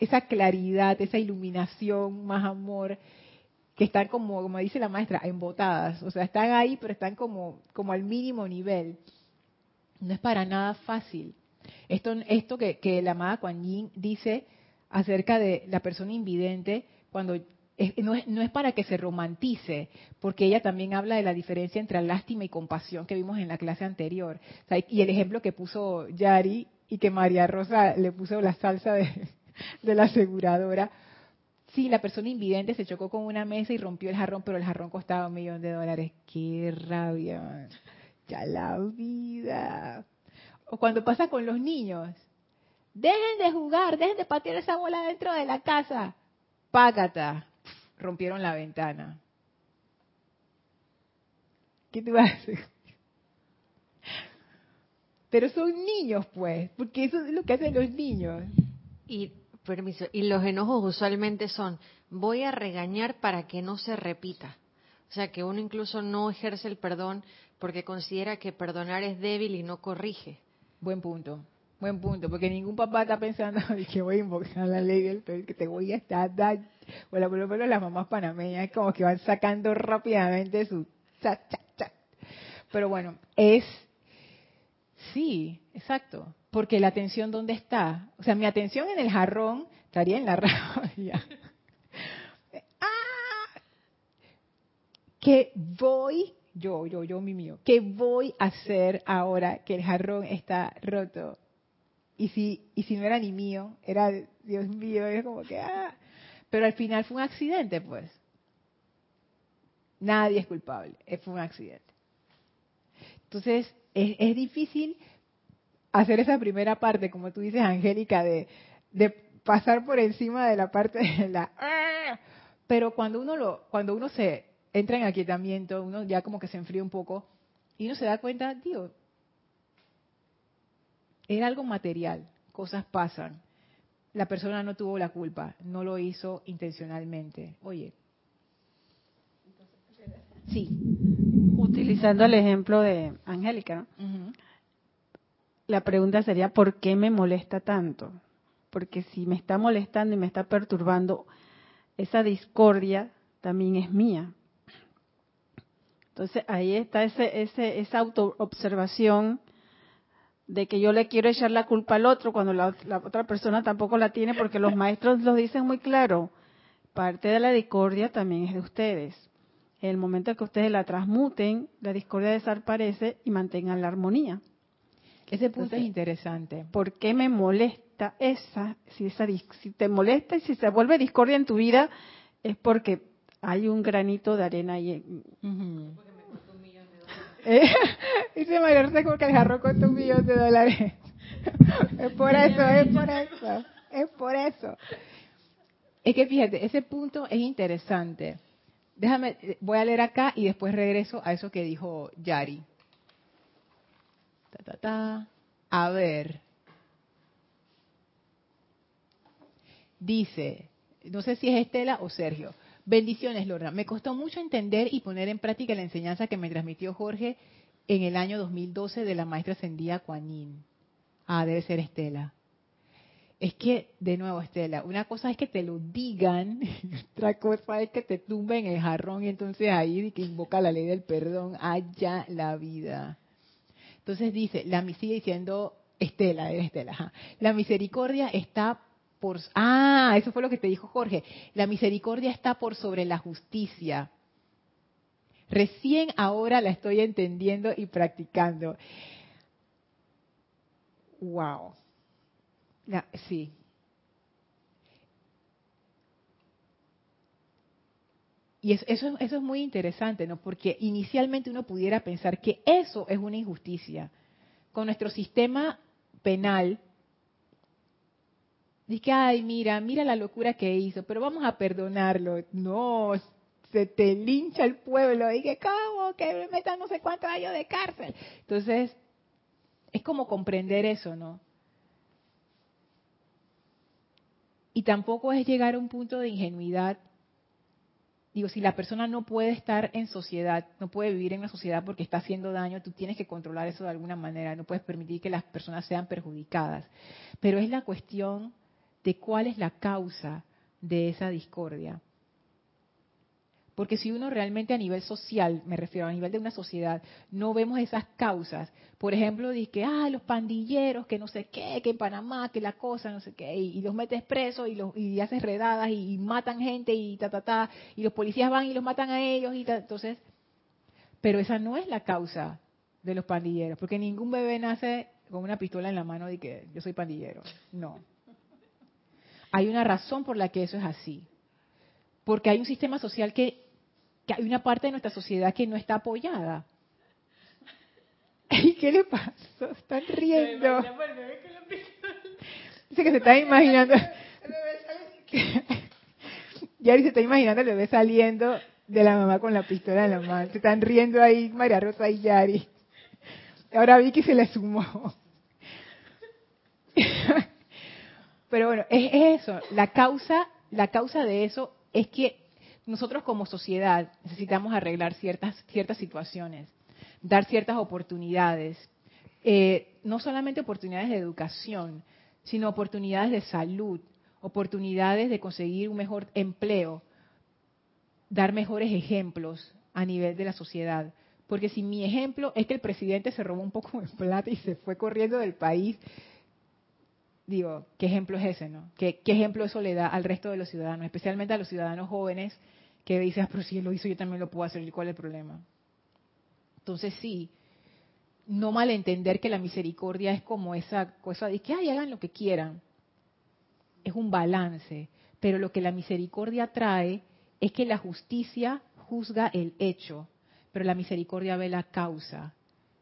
esa claridad, esa iluminación, más amor, que están como, como dice la maestra, embotadas. O sea, están ahí, pero están como, como al mínimo nivel. No es para nada fácil. Esto, esto que, la amada Kuan Yin dice acerca de la persona invidente, cuando no, es, para que se romantice, porque ella también habla de la diferencia entre lástima y compasión que vimos en la clase anterior. y el ejemplo que puso Yari y que María Rosa le puso la salsa de, la aseguradora. Sí, la persona invidente se chocó con una mesa y rompió el jarrón, pero el jarrón costaba un millón de dólares. ¡Qué rabia! Ya la vida. O cuando pasa con los niños. Dejen de jugar, dejen de patear esa bola dentro de la casa. Págata rompieron la ventana. ¿Qué a hacer? Pero son niños, pues, porque eso es lo que hacen los niños. Y, permiso, y los enojos usualmente son, voy a regañar para que no se repita. O sea, que uno incluso no ejerce el perdón porque considera que perdonar es débil y no corrige. Buen punto. Buen punto, porque ningún papá está pensando que voy a invocar la ley del que te voy a estar Bueno, por lo menos las mamás panameñas como que van sacando rápidamente su chat, chat, chat. Pero bueno, es sí, exacto, porque la atención dónde está? O sea, mi atención en el jarrón estaría en la rabia. ¡Ah! Que voy yo, yo, yo, mi mío, ¿qué voy a hacer ahora que el jarrón está roto? y si, y si no era ni mío, era, Dios mío, es como que, ah, pero al final fue un accidente, pues. Nadie es culpable, eh, fue un accidente. Entonces, es, difícil hacer esa primera parte, como tú dices, Angélica, de, pasar por encima de la parte de la... Pero cuando uno, lo, cuando uno se entra en aquietamiento, uno ya como que se enfría un poco y uno se da cuenta, tío, era algo material, cosas pasan. La persona no tuvo la culpa, no lo hizo intencionalmente. Oye. Sí. Utilizando el ejemplo de Angélica, la pregunta sería, ¿por qué me molesta tanto? Porque si me está molestando y me está perturbando, esa discordia también es mía. Entonces ahí está ese, ese, esa autoobservación de que yo le quiero echar la culpa al otro cuando la, otra persona tampoco la tiene, porque los maestros lo dicen muy claro. Parte de la discordia también es de ustedes. En el momento que ustedes la transmuten, la discordia desaparece y mantengan la armonía. Ese punto es interesante. ¿Por qué me molesta esa? Si, esa, si te molesta y si se vuelve discordia en tu vida, es porque hay un granito de arena ahí. Eh, dice María Rosa como que el jarro costó un millón de dólares. es por eso, es por eso, es por eso. Es que fíjate, ese punto es interesante. Déjame, voy a leer acá y después regreso a eso que dijo Yari. Ta, ta, ta. A ver. Dice, no sé si es Estela o Sergio. Bendiciones, Lorna. Me costó mucho entender y poner en práctica la enseñanza que me transmitió Jorge en el año 2012 de la maestra ascendida Kuan Ah, debe ser Estela. Es que, de nuevo, Estela, una cosa es que te lo digan, otra cosa es que te tumben el jarrón y entonces ahí que invoca la ley del perdón, haya la vida. Entonces dice, la sigue diciendo Estela, Estela, la misericordia está por... Ah, eso fue lo que te dijo Jorge, la misericordia está por sobre la justicia. Recién ahora la estoy entendiendo y practicando. Wow. Sí. Y eso, eso, eso, es muy interesante, ¿no? Porque inicialmente uno pudiera pensar que eso es una injusticia. Con nuestro sistema penal, dice, ay, mira, mira la locura que hizo, pero vamos a perdonarlo. No, se te lincha el pueblo que, ¿cómo? Que me metan no sé cuántos años de cárcel. Entonces, es como comprender eso, ¿no? Y tampoco es llegar a un punto de ingenuidad. Digo, si la persona no puede estar en sociedad, no puede vivir en una sociedad porque está haciendo daño, tú tienes que controlar eso de alguna manera, no puedes permitir que las personas sean perjudicadas. Pero es la cuestión de cuál es la causa de esa discordia. Porque si uno realmente a nivel social, me refiero a nivel de una sociedad, no vemos esas causas, por ejemplo, dice que, ah, los pandilleros, que no sé qué, que en Panamá, que la cosa, no sé qué, y, los metes presos y, los, y haces redadas y, matan gente y ta, ta, ta, y los policías van y los matan a ellos y ta, entonces, pero esa no es la causa de los pandilleros, porque ningún bebé nace con una pistola en la mano de que yo soy pandillero, no. Hay una razón por la que eso es así, porque hay un sistema social que que hay una parte de nuestra sociedad que no está apoyada. ¿Y qué le pasó? Están riendo. Dice que se está imaginando. Yari se está imaginando el bebé saliendo de la mamá con la pistola en la mano. Se están riendo ahí María Rosa y Yari. Ahora vi que se le sumó. Pero bueno, es eso. La causa, la causa de eso es que nosotros como sociedad necesitamos arreglar ciertas, ciertas situaciones, dar ciertas oportunidades, eh, no solamente oportunidades de educación, sino oportunidades de salud, oportunidades de conseguir un mejor empleo, dar mejores ejemplos a nivel de la sociedad. Porque si mi ejemplo es que el presidente se robó un poco de plata y se fue corriendo del país, digo, ¿qué ejemplo es ese, no? ¿Qué, ¿Qué, ejemplo eso le da al resto de los ciudadanos, especialmente a los ciudadanos jóvenes que dice, ah, pero si él lo hizo, yo también lo puedo hacer, ¿cuál es el problema? Entonces sí, no malentender que la misericordia es como esa cosa de que, ay, hagan lo que quieran. Es un balance, pero lo que la misericordia trae es que la justicia juzga el hecho, pero la misericordia ve la causa.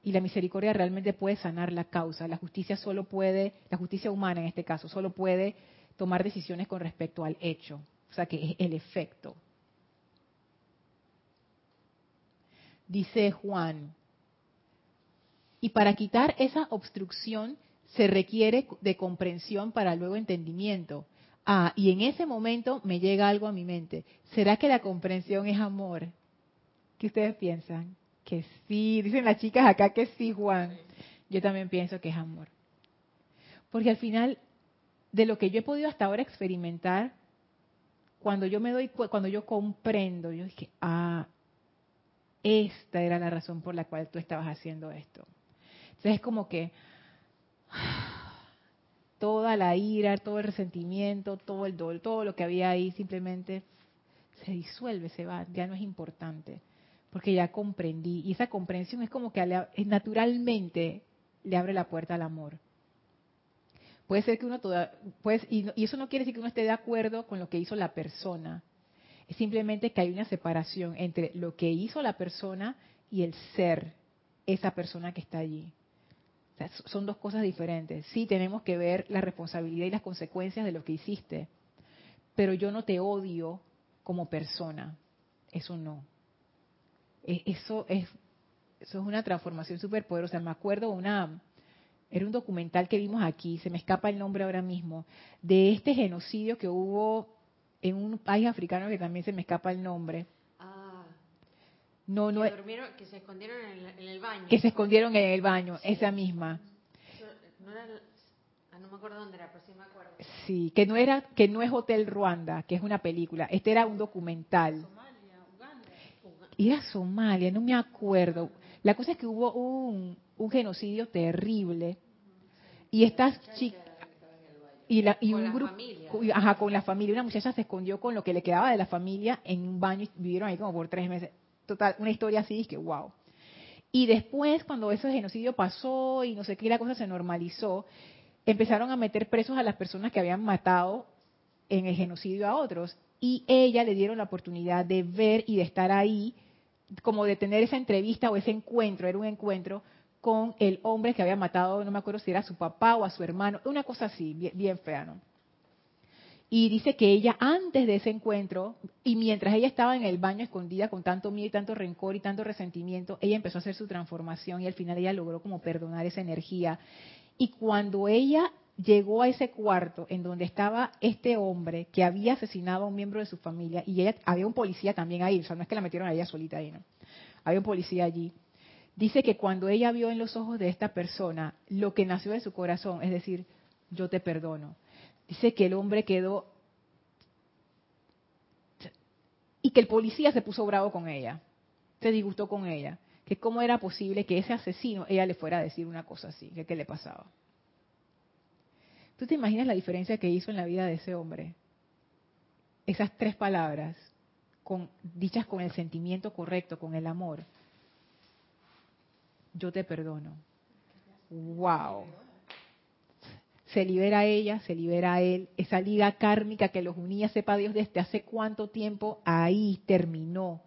Y la misericordia realmente puede sanar la causa. La justicia solo puede, la justicia humana en este caso, solo puede tomar decisiones con respecto al hecho, o sea que es el efecto. Dice Juan. Y para quitar esa obstrucción se requiere de comprensión para luego entendimiento. Ah, y en ese momento me llega algo a mi mente. ¿Será que la comprensión es amor? ¿Qué ustedes piensan? Que sí, dicen las chicas acá que sí, Juan. Yo también pienso que es amor. Porque al final, de lo que yo he podido hasta ahora experimentar, cuando yo me doy, cuando yo comprendo, yo dije, ah, esta era la razón por la cual tú estabas haciendo esto. Entonces es como que toda la ira, todo el resentimiento, todo el dolor, todo lo que había ahí simplemente se disuelve, se va, ya no es importante, porque ya comprendí. Y esa comprensión es como que naturalmente le abre la puerta al amor. Puede ser que uno toda, pues, y eso no quiere decir que uno esté de acuerdo con lo que hizo la persona, es simplemente que hay una separación entre lo que hizo la persona y el ser, esa persona que está allí. Son dos cosas diferentes. Sí, tenemos que ver la responsabilidad y las consecuencias de lo que hiciste, pero yo no te odio como persona. Eso no. E, eso es, eso es una transformación súper poderosa. Me acuerdo una, era un documental que vimos aquí, se me escapa el nombre ahora mismo, de este genocidio que hubo en un país africano que también se me escapa el nombre. Ah, No, no, que, durmieron, que se escondieron en el, en el baño. que se escondieron en el baño, esa misma. Eso No, era, ah, no me acuerdo dónde era, pero sí me acuerdo. Sí, que no era, que no es Hotel Ruanda, que es una película. Este era un documental. Y era Somalia, no me acuerdo. La cosa es que hubo un, un genocidio terrible y estas chicas y, la, y Con un grupo, ajá, con la familia, una muchacha se escondió con lo que le quedaba de la familia en un baño y vivieron ahí como por tres meses. Total, una historia así, es que wow. Y después, cuando ese genocidio pasó y no sé qué, la cosa se normalizó, empezaron a meter presos a las personas que habían matado en el genocidio a otros. Y ella le dieron la oportunidad de ver y de estar ahí, como de tener esa entrevista o ese encuentro, era un encuentro con el hombre que había matado, no me acuerdo si era su papá o a su hermano, una cosa así, bien, bien fea, ¿no? Y dice que ella antes de ese encuentro, y mientras ella estaba en el baño escondida con tanto miedo y tanto rencor y tanto resentimiento, ella empezó a hacer su transformación y al final ella logró como perdonar esa energía. Y cuando ella llegó a ese cuarto en donde estaba este hombre que había asesinado a un miembro de su familia, y ella había un policía también ahí, o sea, no es que la metieron a ella solita ahí, ¿no? Había un policía allí. Dice que cuando ella vio en los ojos de esta persona lo que nació de su corazón, es decir, yo te perdono. Dice que el hombre quedó y que el policía se puso bravo con ella, se disgustó con ella, que cómo era posible que ese asesino ella le fuera a decir una cosa así, que qué le pasaba. ¿Tú te imaginas la diferencia que hizo en la vida de ese hombre? Esas tres palabras, con, dichas con el sentimiento correcto, con el amor. Yo te perdono. ¡Wow! Se libera ella, se libera él. Esa liga kármica que los unía, sepa Dios desde hace cuánto tiempo, ahí terminó.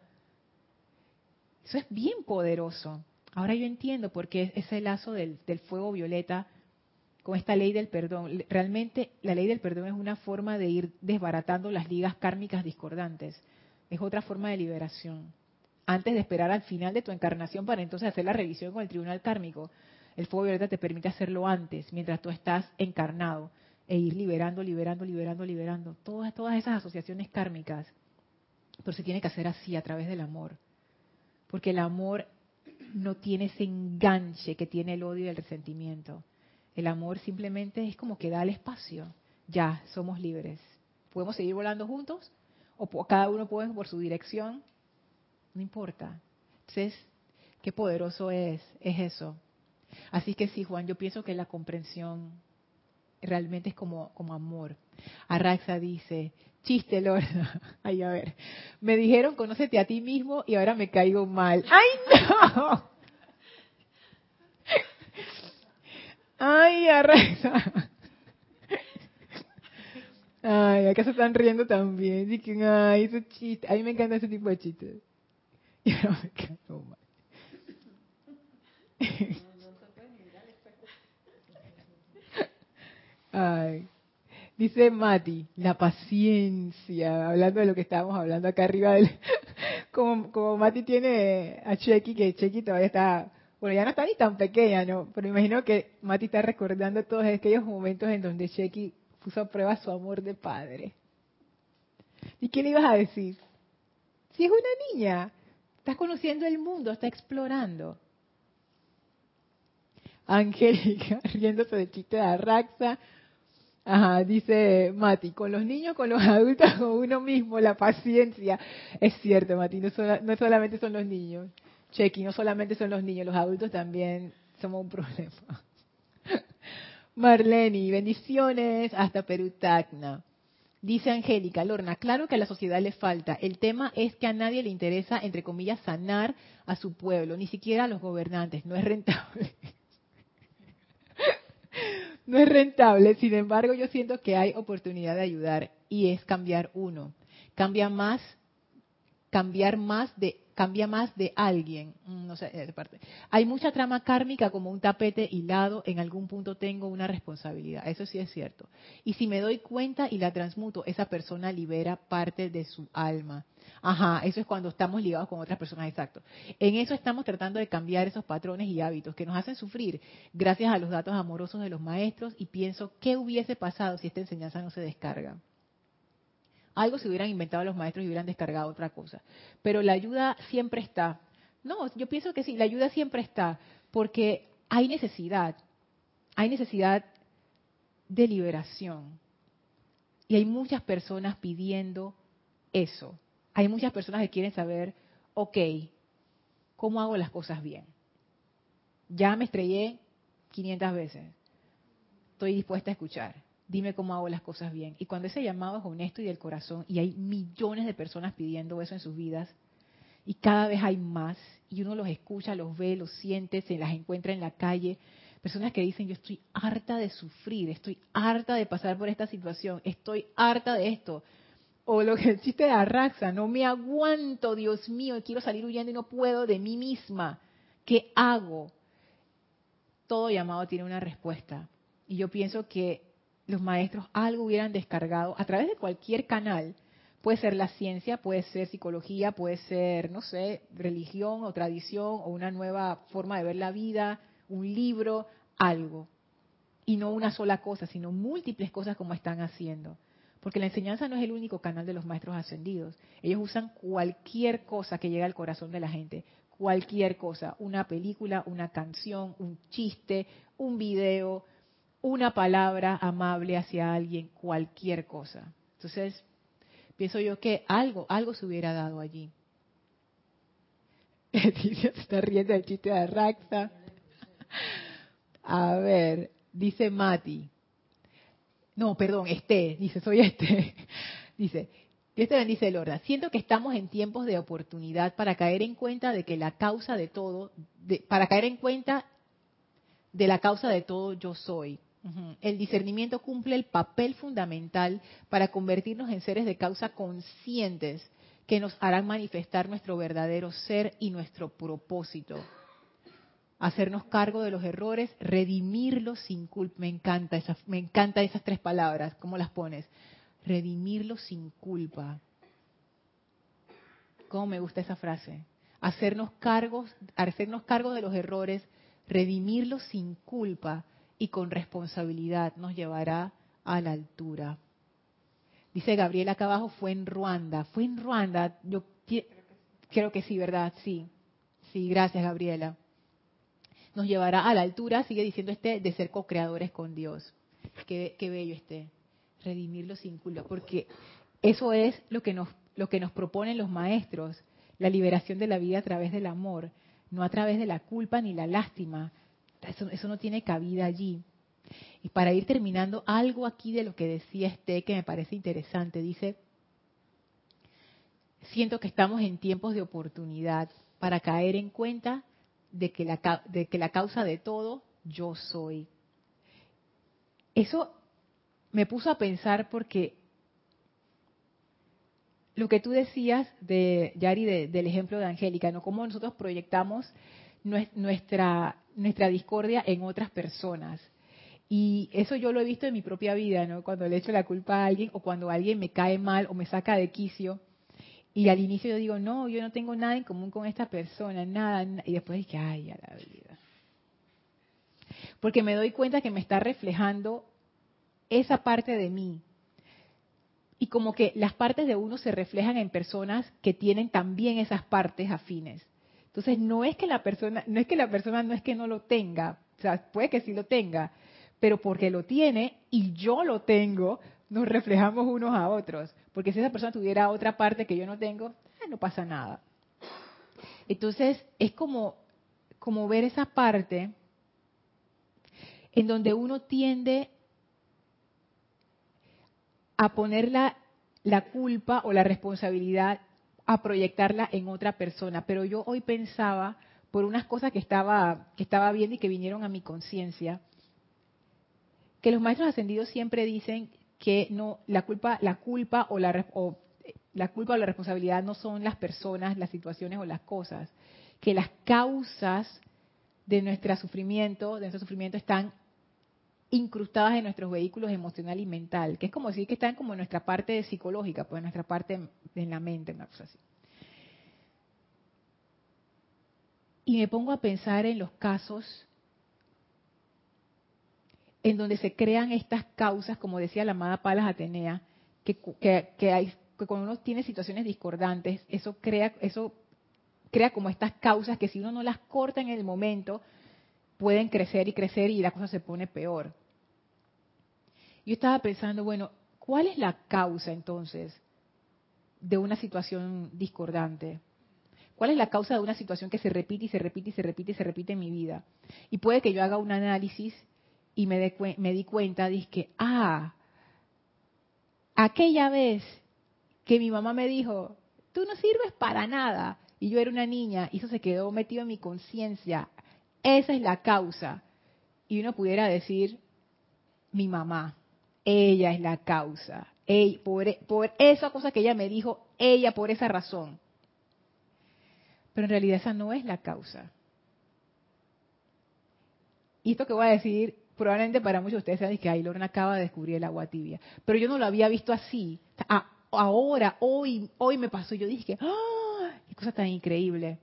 Eso es bien poderoso. Ahora yo entiendo por qué ese lazo del, del fuego violeta con esta ley del perdón. Realmente la ley del perdón es una forma de ir desbaratando las ligas kármicas discordantes. Es otra forma de liberación. Antes de esperar al final de tu encarnación para entonces hacer la revisión con el tribunal kármico, el fuego violeta te permite hacerlo antes, mientras tú estás encarnado, e ir liberando, liberando, liberando, liberando. Todas, todas esas asociaciones kármicas. Pero se tiene que hacer así, a través del amor. Porque el amor no tiene ese enganche que tiene el odio y el resentimiento. El amor simplemente es como que da el espacio. Ya, somos libres. ¿Podemos seguir volando juntos? ¿O cada uno puede por su dirección? No importa. Entonces, qué poderoso es, es eso. Así que sí, Juan, yo pienso que la comprensión realmente es como, como amor. Arraxa dice, chiste, Lorna. Ay, a ver. Me dijeron, conócete a ti mismo y ahora me caigo mal. ¡Ay, no! Ay, Arraxa. Ay, acá se están riendo también. Dicen, ay, ese chiste. A mí me encanta ese tipo de chistes. Y ahora me caigo mal. Ay. Dice Mati, la paciencia, hablando de lo que estábamos hablando acá arriba. Como, como Mati tiene a Chequi, que Chequi todavía está... Bueno, ya no está ni tan pequeña, ¿no? Pero imagino que Mati está recordando todos aquellos momentos en donde Chequi puso a prueba su amor de padre. ¿Y qué le ibas a decir? Si es una niña, estás conociendo el mundo, está explorando. Angélica, riéndose del chiste de Arraxa. Ajá, dice Mati, con los niños, con los adultos, con uno mismo, la paciencia. Es cierto, Mati, no, sola, no solamente son los niños. Chequi, no solamente son los niños, los adultos también somos un problema. Marlene, bendiciones hasta Perú Tacna. Dice Angélica, Lorna, claro que a la sociedad le falta. El tema es que a nadie le interesa, entre comillas, sanar a su pueblo, ni siquiera a los gobernantes. No es rentable. no es rentable. Sin embargo, yo siento que hay oportunidad de ayudar y es cambiar uno. Cambia más, cambiar más de cambia más de alguien. Mm, no sé, parte. Hay mucha trama kármica como un tapete hilado, en algún punto tengo una responsabilidad. Eso sí es cierto. Y si me doy cuenta y la transmuto, esa persona libera parte de su alma. Ajá, eso es cuando estamos ligados con otras personas, exacto. En eso estamos tratando de cambiar esos patrones y hábitos que nos hacen sufrir gracias a los datos amorosos de los maestros y pienso, ¿qué hubiese pasado si esta enseñanza no se descarga? Algo se hubieran inventado los maestros y hubieran descargado otra cosa. Pero la ayuda siempre está. No, yo pienso que sí, la ayuda siempre está, porque hay necesidad, hay necesidad de liberación. Y hay muchas personas pidiendo eso. Hay muchas personas que quieren saber, ok, ¿cómo hago las cosas bien? Ya me estrellé 500 veces. Estoy dispuesta a escuchar dime cómo hago las cosas bien. Y cuando ese llamado es honesto y del corazón, y hay millones de personas pidiendo eso en sus vidas, y cada vez hay más, y uno los escucha, los ve, los siente, se las encuentra en la calle, personas que dicen, yo estoy harta de sufrir, estoy harta de pasar por esta situación, estoy harta de esto. O lo que el chiste de Arraxa, no me aguanto, Dios mío, quiero salir huyendo y no puedo de mí misma. ¿Qué hago? Todo llamado tiene una respuesta. Y yo pienso que los maestros algo hubieran descargado a través de cualquier canal. Puede ser la ciencia, puede ser psicología, puede ser, no sé, religión o tradición o una nueva forma de ver la vida, un libro, algo. Y no una sola cosa, sino múltiples cosas como están haciendo. Porque la enseñanza no es el único canal de los maestros ascendidos. Ellos usan cualquier cosa que llegue al corazón de la gente. Cualquier cosa. Una película, una canción, un chiste, un video, una palabra amable hacia alguien, cualquier cosa. Entonces, pienso yo que algo, algo se hubiera dado allí. se está riendo el chiste de Raxa. A ver, dice Mati. No, perdón, este, dice, soy este. Dice, Dios te bendice, Lorda. Siento que estamos en tiempos de oportunidad para caer en cuenta de que la causa de todo, para caer en cuenta de la causa de todo yo soy. El discernimiento cumple el papel fundamental para convertirnos en seres de causa conscientes que nos harán manifestar nuestro verdadero ser y nuestro propósito. Hacernos cargo de los errores, redimirlos sin culpa. Me encanta esas, me encanta esas tres palabras. ¿Cómo las pones? Redimirlos sin culpa. ¿Cómo me gusta esa frase? Hacernos cargos, hacernos cargo de los errores, redimirlos sin culpa y con responsabilidad nos llevará a la altura. Dice Gabriela acá abajo, fue en Ruanda. Fue en Ruanda, yo creo que sí, ¿verdad? Sí. Sí, gracias Gabriela. Nos llevará a la altura, sigue diciendo este, de ser co-creadores con Dios. Qué, qué bello este, redimirlo sin culpa, porque eso es lo que nos lo que nos proponen los maestros, la liberación de la vida a través del amor, no a través de la culpa ni la lástima, eso, no tiene cabida allí. Y para ir terminando, algo aquí de lo que decía este que me parece interesante. Dice, siento que estamos en tiempos de oportunidad para caer en cuenta de que la, de que la causa de todo yo soy. Eso me puso a pensar porque lo que tú decías de Yari del ejemplo de Angélica, ¿no? Cómo nosotros proyectamos nuestra nuestra discordia en otras personas. Y eso yo lo he visto en mi propia vida, ¿no? Cuando le echo la culpa a alguien o cuando alguien me cae mal o me saca de quicio. Y al inicio yo digo, no, yo no tengo nada en común con esta persona, nada. Y después dije, ay, a la vida. Porque me doy cuenta que me está reflejando esa parte de mí. Y como que las partes de uno se reflejan en personas que tienen también esas partes afines. Entonces no es que la persona, no es que la persona no es que no lo tenga, o sea, puede que sí lo tenga, pero porque lo tiene y yo lo tengo, nos reflejamos unos a otros. Porque si esa persona tuviera otra parte que yo no tengo, eh, no pasa nada. Entonces es como, como ver esa parte en donde uno tiende a poner la, la culpa o la responsabilidad a proyectarla en otra persona. Pero yo hoy pensaba, por unas cosas que estaba, que estaba viendo y que vinieron a mi conciencia, que los maestros ascendidos siempre dicen que no la culpa la culpa o la la culpa o la responsabilidad no son las personas, las situaciones o las cosas, que las causas de nuestro sufrimiento, de nuestro sufrimiento están incrustadas en nuestros vehículos emocional y mental, que es como decir que están como en nuestra parte psicológica, pues en nuestra parte en la mente, una cosa así. Y me pongo a pensar en los casos en donde se crean estas causas, como decía la amada Palas Atenea, que, que, hay, que cuando uno tiene situaciones discordantes, eso crea, eso crea como estas causas que si uno no las corta en el momento, pueden crecer y crecer y la cosa se pone peor. Yo estaba pensando, bueno, ¿cuál es la causa entonces de una situación discordante? ¿Cuál es la causa de una situación que se repite y se repite y se repite y se repite en mi vida? Y puede que yo haga un análisis y me, di cuenta de que, ah, aquella vez que mi mamá me dijo, tú no sirves para nada, y yo era una niña, y eso se quedó metido en mi conciencia, esa es la causa. Y uno pudiera decir, mi mamá, ella es la causa. por, por esa cosa que ella me dijo, ella por esa razón. Pero en realidad esa no es la causa. Y esto que voy a decir, probablemente para muchos de ustedes saben que ay, Lorna acaba de descubrir el agua tibia. Pero yo no lo había visto así. Ahora, hoy, hoy me pasó. Yo dije, ¡ah! ¡Qué cosa tan increíble!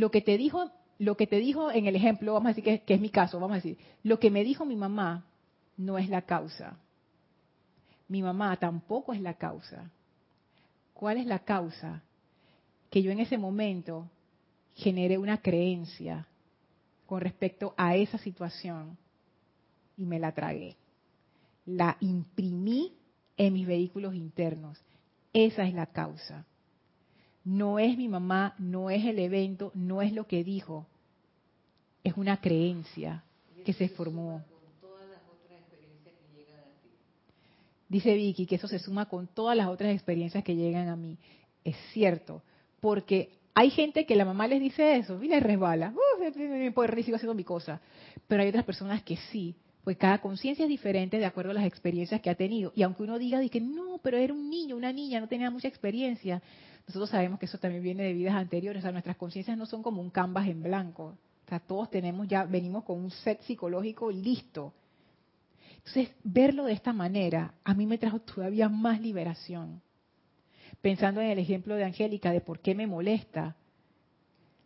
Lo que te dijo, lo que te dijo en el ejemplo, vamos a decir que, que es mi caso, vamos a decir, lo que me dijo mi mamá no es la causa. Mi mamá tampoco es la causa. ¿Cuál es la causa? Que yo en ese momento generé una creencia con respecto a esa situación y me la tragué. La imprimí en mis vehículos internos. Esa es la causa. No es mi mamá, no es el evento, no es lo que dijo. Es una creencia que se formó. Dice Vicky que eso se suma con todas las otras experiencias que llegan a mí. Es cierto, porque hay gente que la mamá les dice eso y les resbala. Uh, sigo haciendo mi cosa. Pero hay otras personas que sí, pues cada conciencia es diferente de acuerdo a las experiencias que ha tenido. Y aunque uno diga que no, pero era un niño, una niña, no tenía mucha experiencia, nosotros sabemos que eso también viene de vidas anteriores. O nuestras conciencias no son como un canvas en blanco. O sea, todos tenemos ya, venimos con un set psicológico listo. Entonces, verlo de esta manera a mí me trajo todavía más liberación. Pensando en el ejemplo de Angélica de por qué me molesta.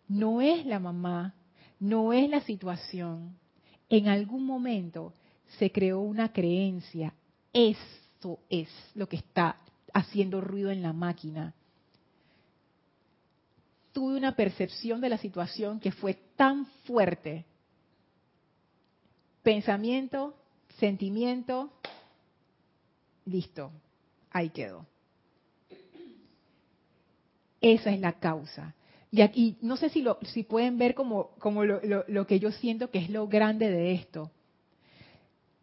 No es la mamá, no es la situación. En algún momento se creó una creencia. Eso es lo que está haciendo ruido en la máquina. Tuve una percepción de la situación que fue tan fuerte. Pensamiento, sentimiento, listo, ahí quedó. Esa es la causa. Y aquí, no sé si, lo, si pueden ver como, como lo, lo, que yo siento que es lo grande de esto.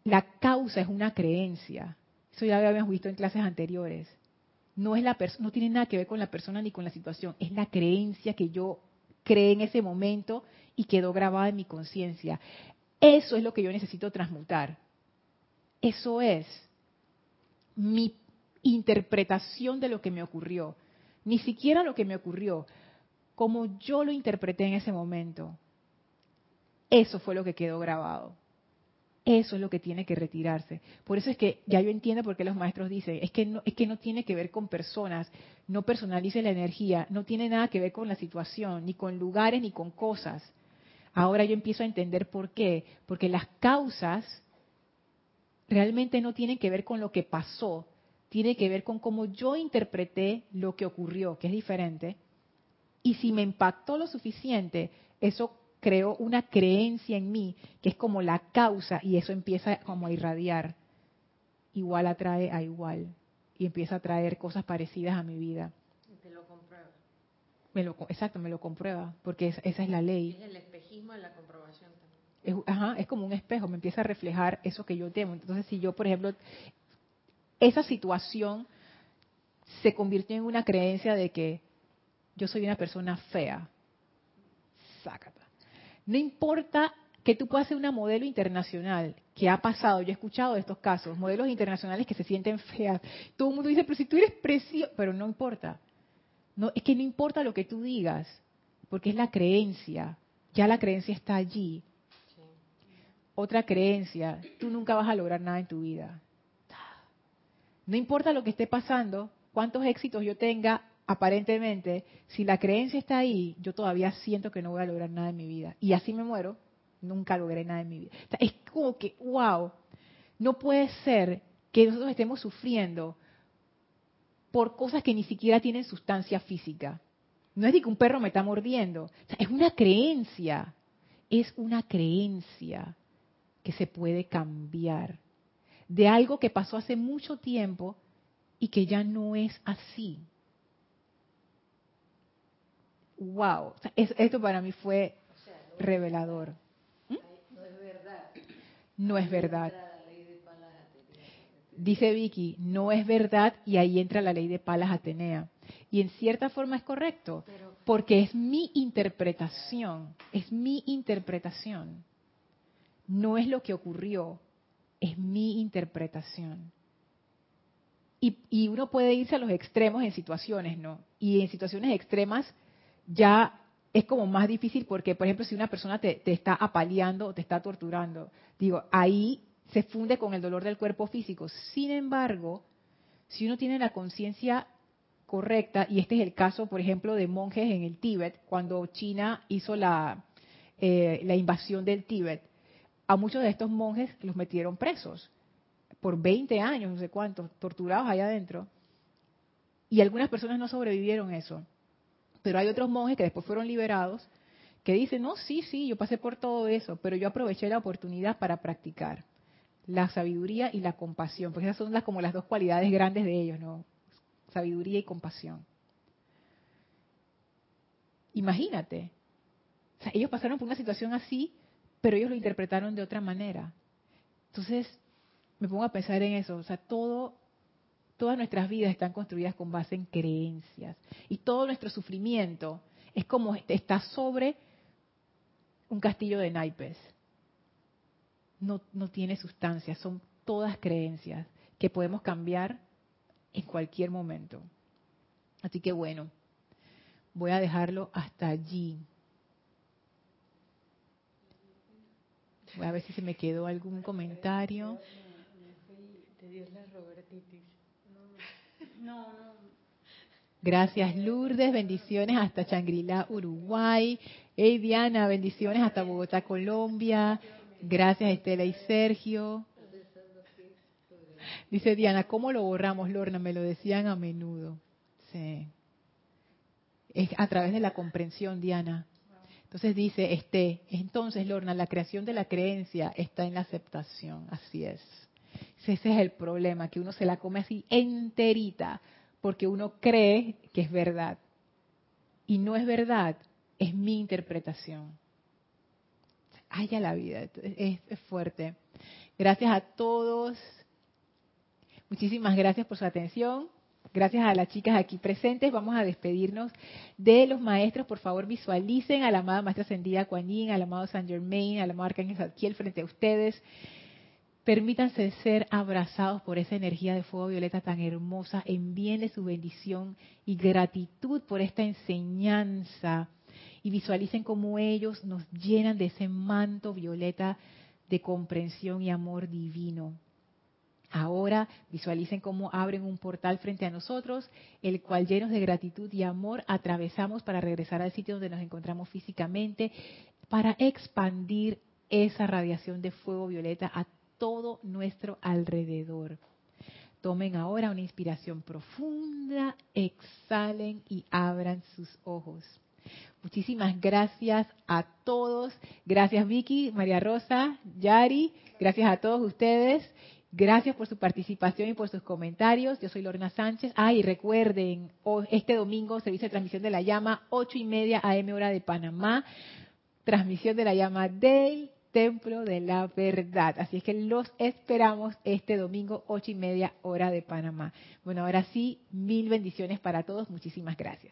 La causa es una creencia. Eso ya lo habíamos visto en clases anteriores. No, es la no tiene nada que ver con la persona ni con la situación. Es la creencia que yo creé en ese momento y quedó grabada en mi conciencia. Eso es lo que yo necesito transmutar. Eso es mi interpretación de lo que me ocurrió. Ni siquiera lo que me ocurrió, como yo lo interpreté en ese momento. Eso fue lo que quedó grabado. Eso es lo que tiene que retirarse. Por eso es que ya yo entiendo por qué los maestros dicen, es que no, tiene que ver con personas, no personalice la energía, no tiene nada que ver con la situación, ni con lugares, ni con cosas. Ahora yo empiezo a entender por qué. Porque las causas realmente no tiene que ver con lo que pasó, tiene que ver con cómo yo interpreté lo que ocurrió, que es diferente. Y si me impactó lo suficiente, eso creó una creencia en mí, que es como la causa, y eso empieza como a irradiar. Igual atrae a igual. Y empieza a traer cosas parecidas a mi vida. Y te lo comprueba. Me lo, exacto, me lo comprueba, porque esa, esa es la ley. Es el espejismo de la comprobación es, ajá, es como un espejo, me empieza a reflejar eso que yo temo. Entonces, si yo, por ejemplo, esa situación se convirtió en una creencia de que yo soy una persona fea, sácata. No importa que tú puedas ser una modelo internacional, que ha pasado, yo he escuchado de estos casos, modelos internacionales que se sienten feas. Todo el mundo dice, pero si tú eres preciosa, pero no importa. No, es que no importa lo que tú digas, porque es la creencia. Ya la creencia está allí. Otra creencia, tú nunca vas a lograr nada en tu vida. No importa lo que esté pasando, cuántos éxitos yo tenga, aparentemente, si la creencia está ahí, yo todavía siento que no voy a lograr nada en mi vida. Y así me muero, nunca logré nada en mi vida. es como que, wow, no puede ser que nosotros estemos sufriendo por cosas que ni siquiera tienen sustancia física. No es de que un perro me está mordiendo, es una creencia, es una creencia que se puede cambiar de algo que pasó hace mucho tiempo y que ya no es así. Wow, esto para mí fue revelador. ¿Mm? No es verdad. No es verdad. Dice Vicky, no es verdad y ahí entra la ley de Palas Atenea. Y en cierta forma es correcto, porque es mi interpretación, es mi interpretación no es lo que ocurrió, es mi interpretación. Y, uno puede irse a los extremos en situaciones, ¿no? Y en situaciones extremas ya es como más difícil porque, por ejemplo, si una persona te, está apaleando o te está torturando, digo, ahí se funde con el dolor del cuerpo físico. Sin embargo, si uno tiene la conciencia correcta, y este es el caso, por ejemplo, de monjes en el Tíbet, cuando China hizo la, eh, la invasión del Tíbet, a muchos de estos monjes los metieron presos por 20 años, no sé cuántos, torturados allá adentro. Y algunas personas no sobrevivieron eso. Pero hay otros monjes que después fueron liberados que dicen, no, sí, sí, yo pasé por todo eso, pero yo aproveché la oportunidad para practicar la sabiduría y la compasión, porque esas son las, como las dos cualidades grandes de ellos, ¿no? Sabiduría y compasión. Imagínate, ellos pasaron por una situación así pero ellos lo interpretaron de otra manera. Entonces, me pongo a pensar en eso, o sea, todo, todas nuestras vidas están construidas con base en creencias y todo nuestro sufrimiento es como está sobre un castillo de naipes. No, no tiene sustancia, son todas creencias que podemos cambiar en cualquier momento. Así que bueno, voy a dejarlo hasta allí. Voy a ver si se me quedó algún comentario. Gracias Lourdes, bendiciones hasta Changrila, Uruguay. Hey Diana, bendiciones hasta Bogotá, Colombia. Gracias Estela y Sergio. Dice Diana, ¿cómo lo borramos, Lorna? Me lo decían a menudo. Sí. Es a través de la comprensión, Diana. Entonces dice, este, entonces Lorna, la creación de la creencia está en la aceptación, así es. Ese es el problema, que uno se la come así enterita, porque uno cree que es verdad. Y no es verdad, es mi interpretación. Haya la vida, es, es fuerte. Gracias a todos. Muchísimas gracias por su atención. Gracias a las chicas aquí presentes. Vamos a despedirnos de los maestros. Por favor, visualicen a la amada Maestra Ascendida Kuan Yin, al amado San Germain, al amado Arcángel Zadkiel frente a ustedes. Permítanse ser abrazados por esa energía de fuego violeta tan hermosa. Envíenle su bendición y gratitud por esta enseñanza. Y visualicen cómo ellos nos llenan de ese manto violeta de comprensión y amor divino. Ahora visualicen cómo abren un portal frente a nosotros, el cual llenos de gratitud y amor atravesamos para regresar al sitio donde nos encontramos físicamente, para expandir esa radiación de fuego violeta a todo nuestro alrededor. Tomen ahora una inspiración profunda, exhalen y abran sus ojos. Muchísimas gracias a todos. Gracias Vicky, María Rosa, Yari. Gracias a todos ustedes. Gracias por su participación y por sus comentarios. Yo soy Lorna Sánchez. Ah, y recuerden, este domingo, servicio de transmisión de la llama, ocho y media AM hora de Panamá. Transmisión de la llama del Templo de la Verdad. Así es que los esperamos este domingo, ocho y media hora de Panamá. Bueno, ahora sí, mil bendiciones para todos. Muchísimas gracias.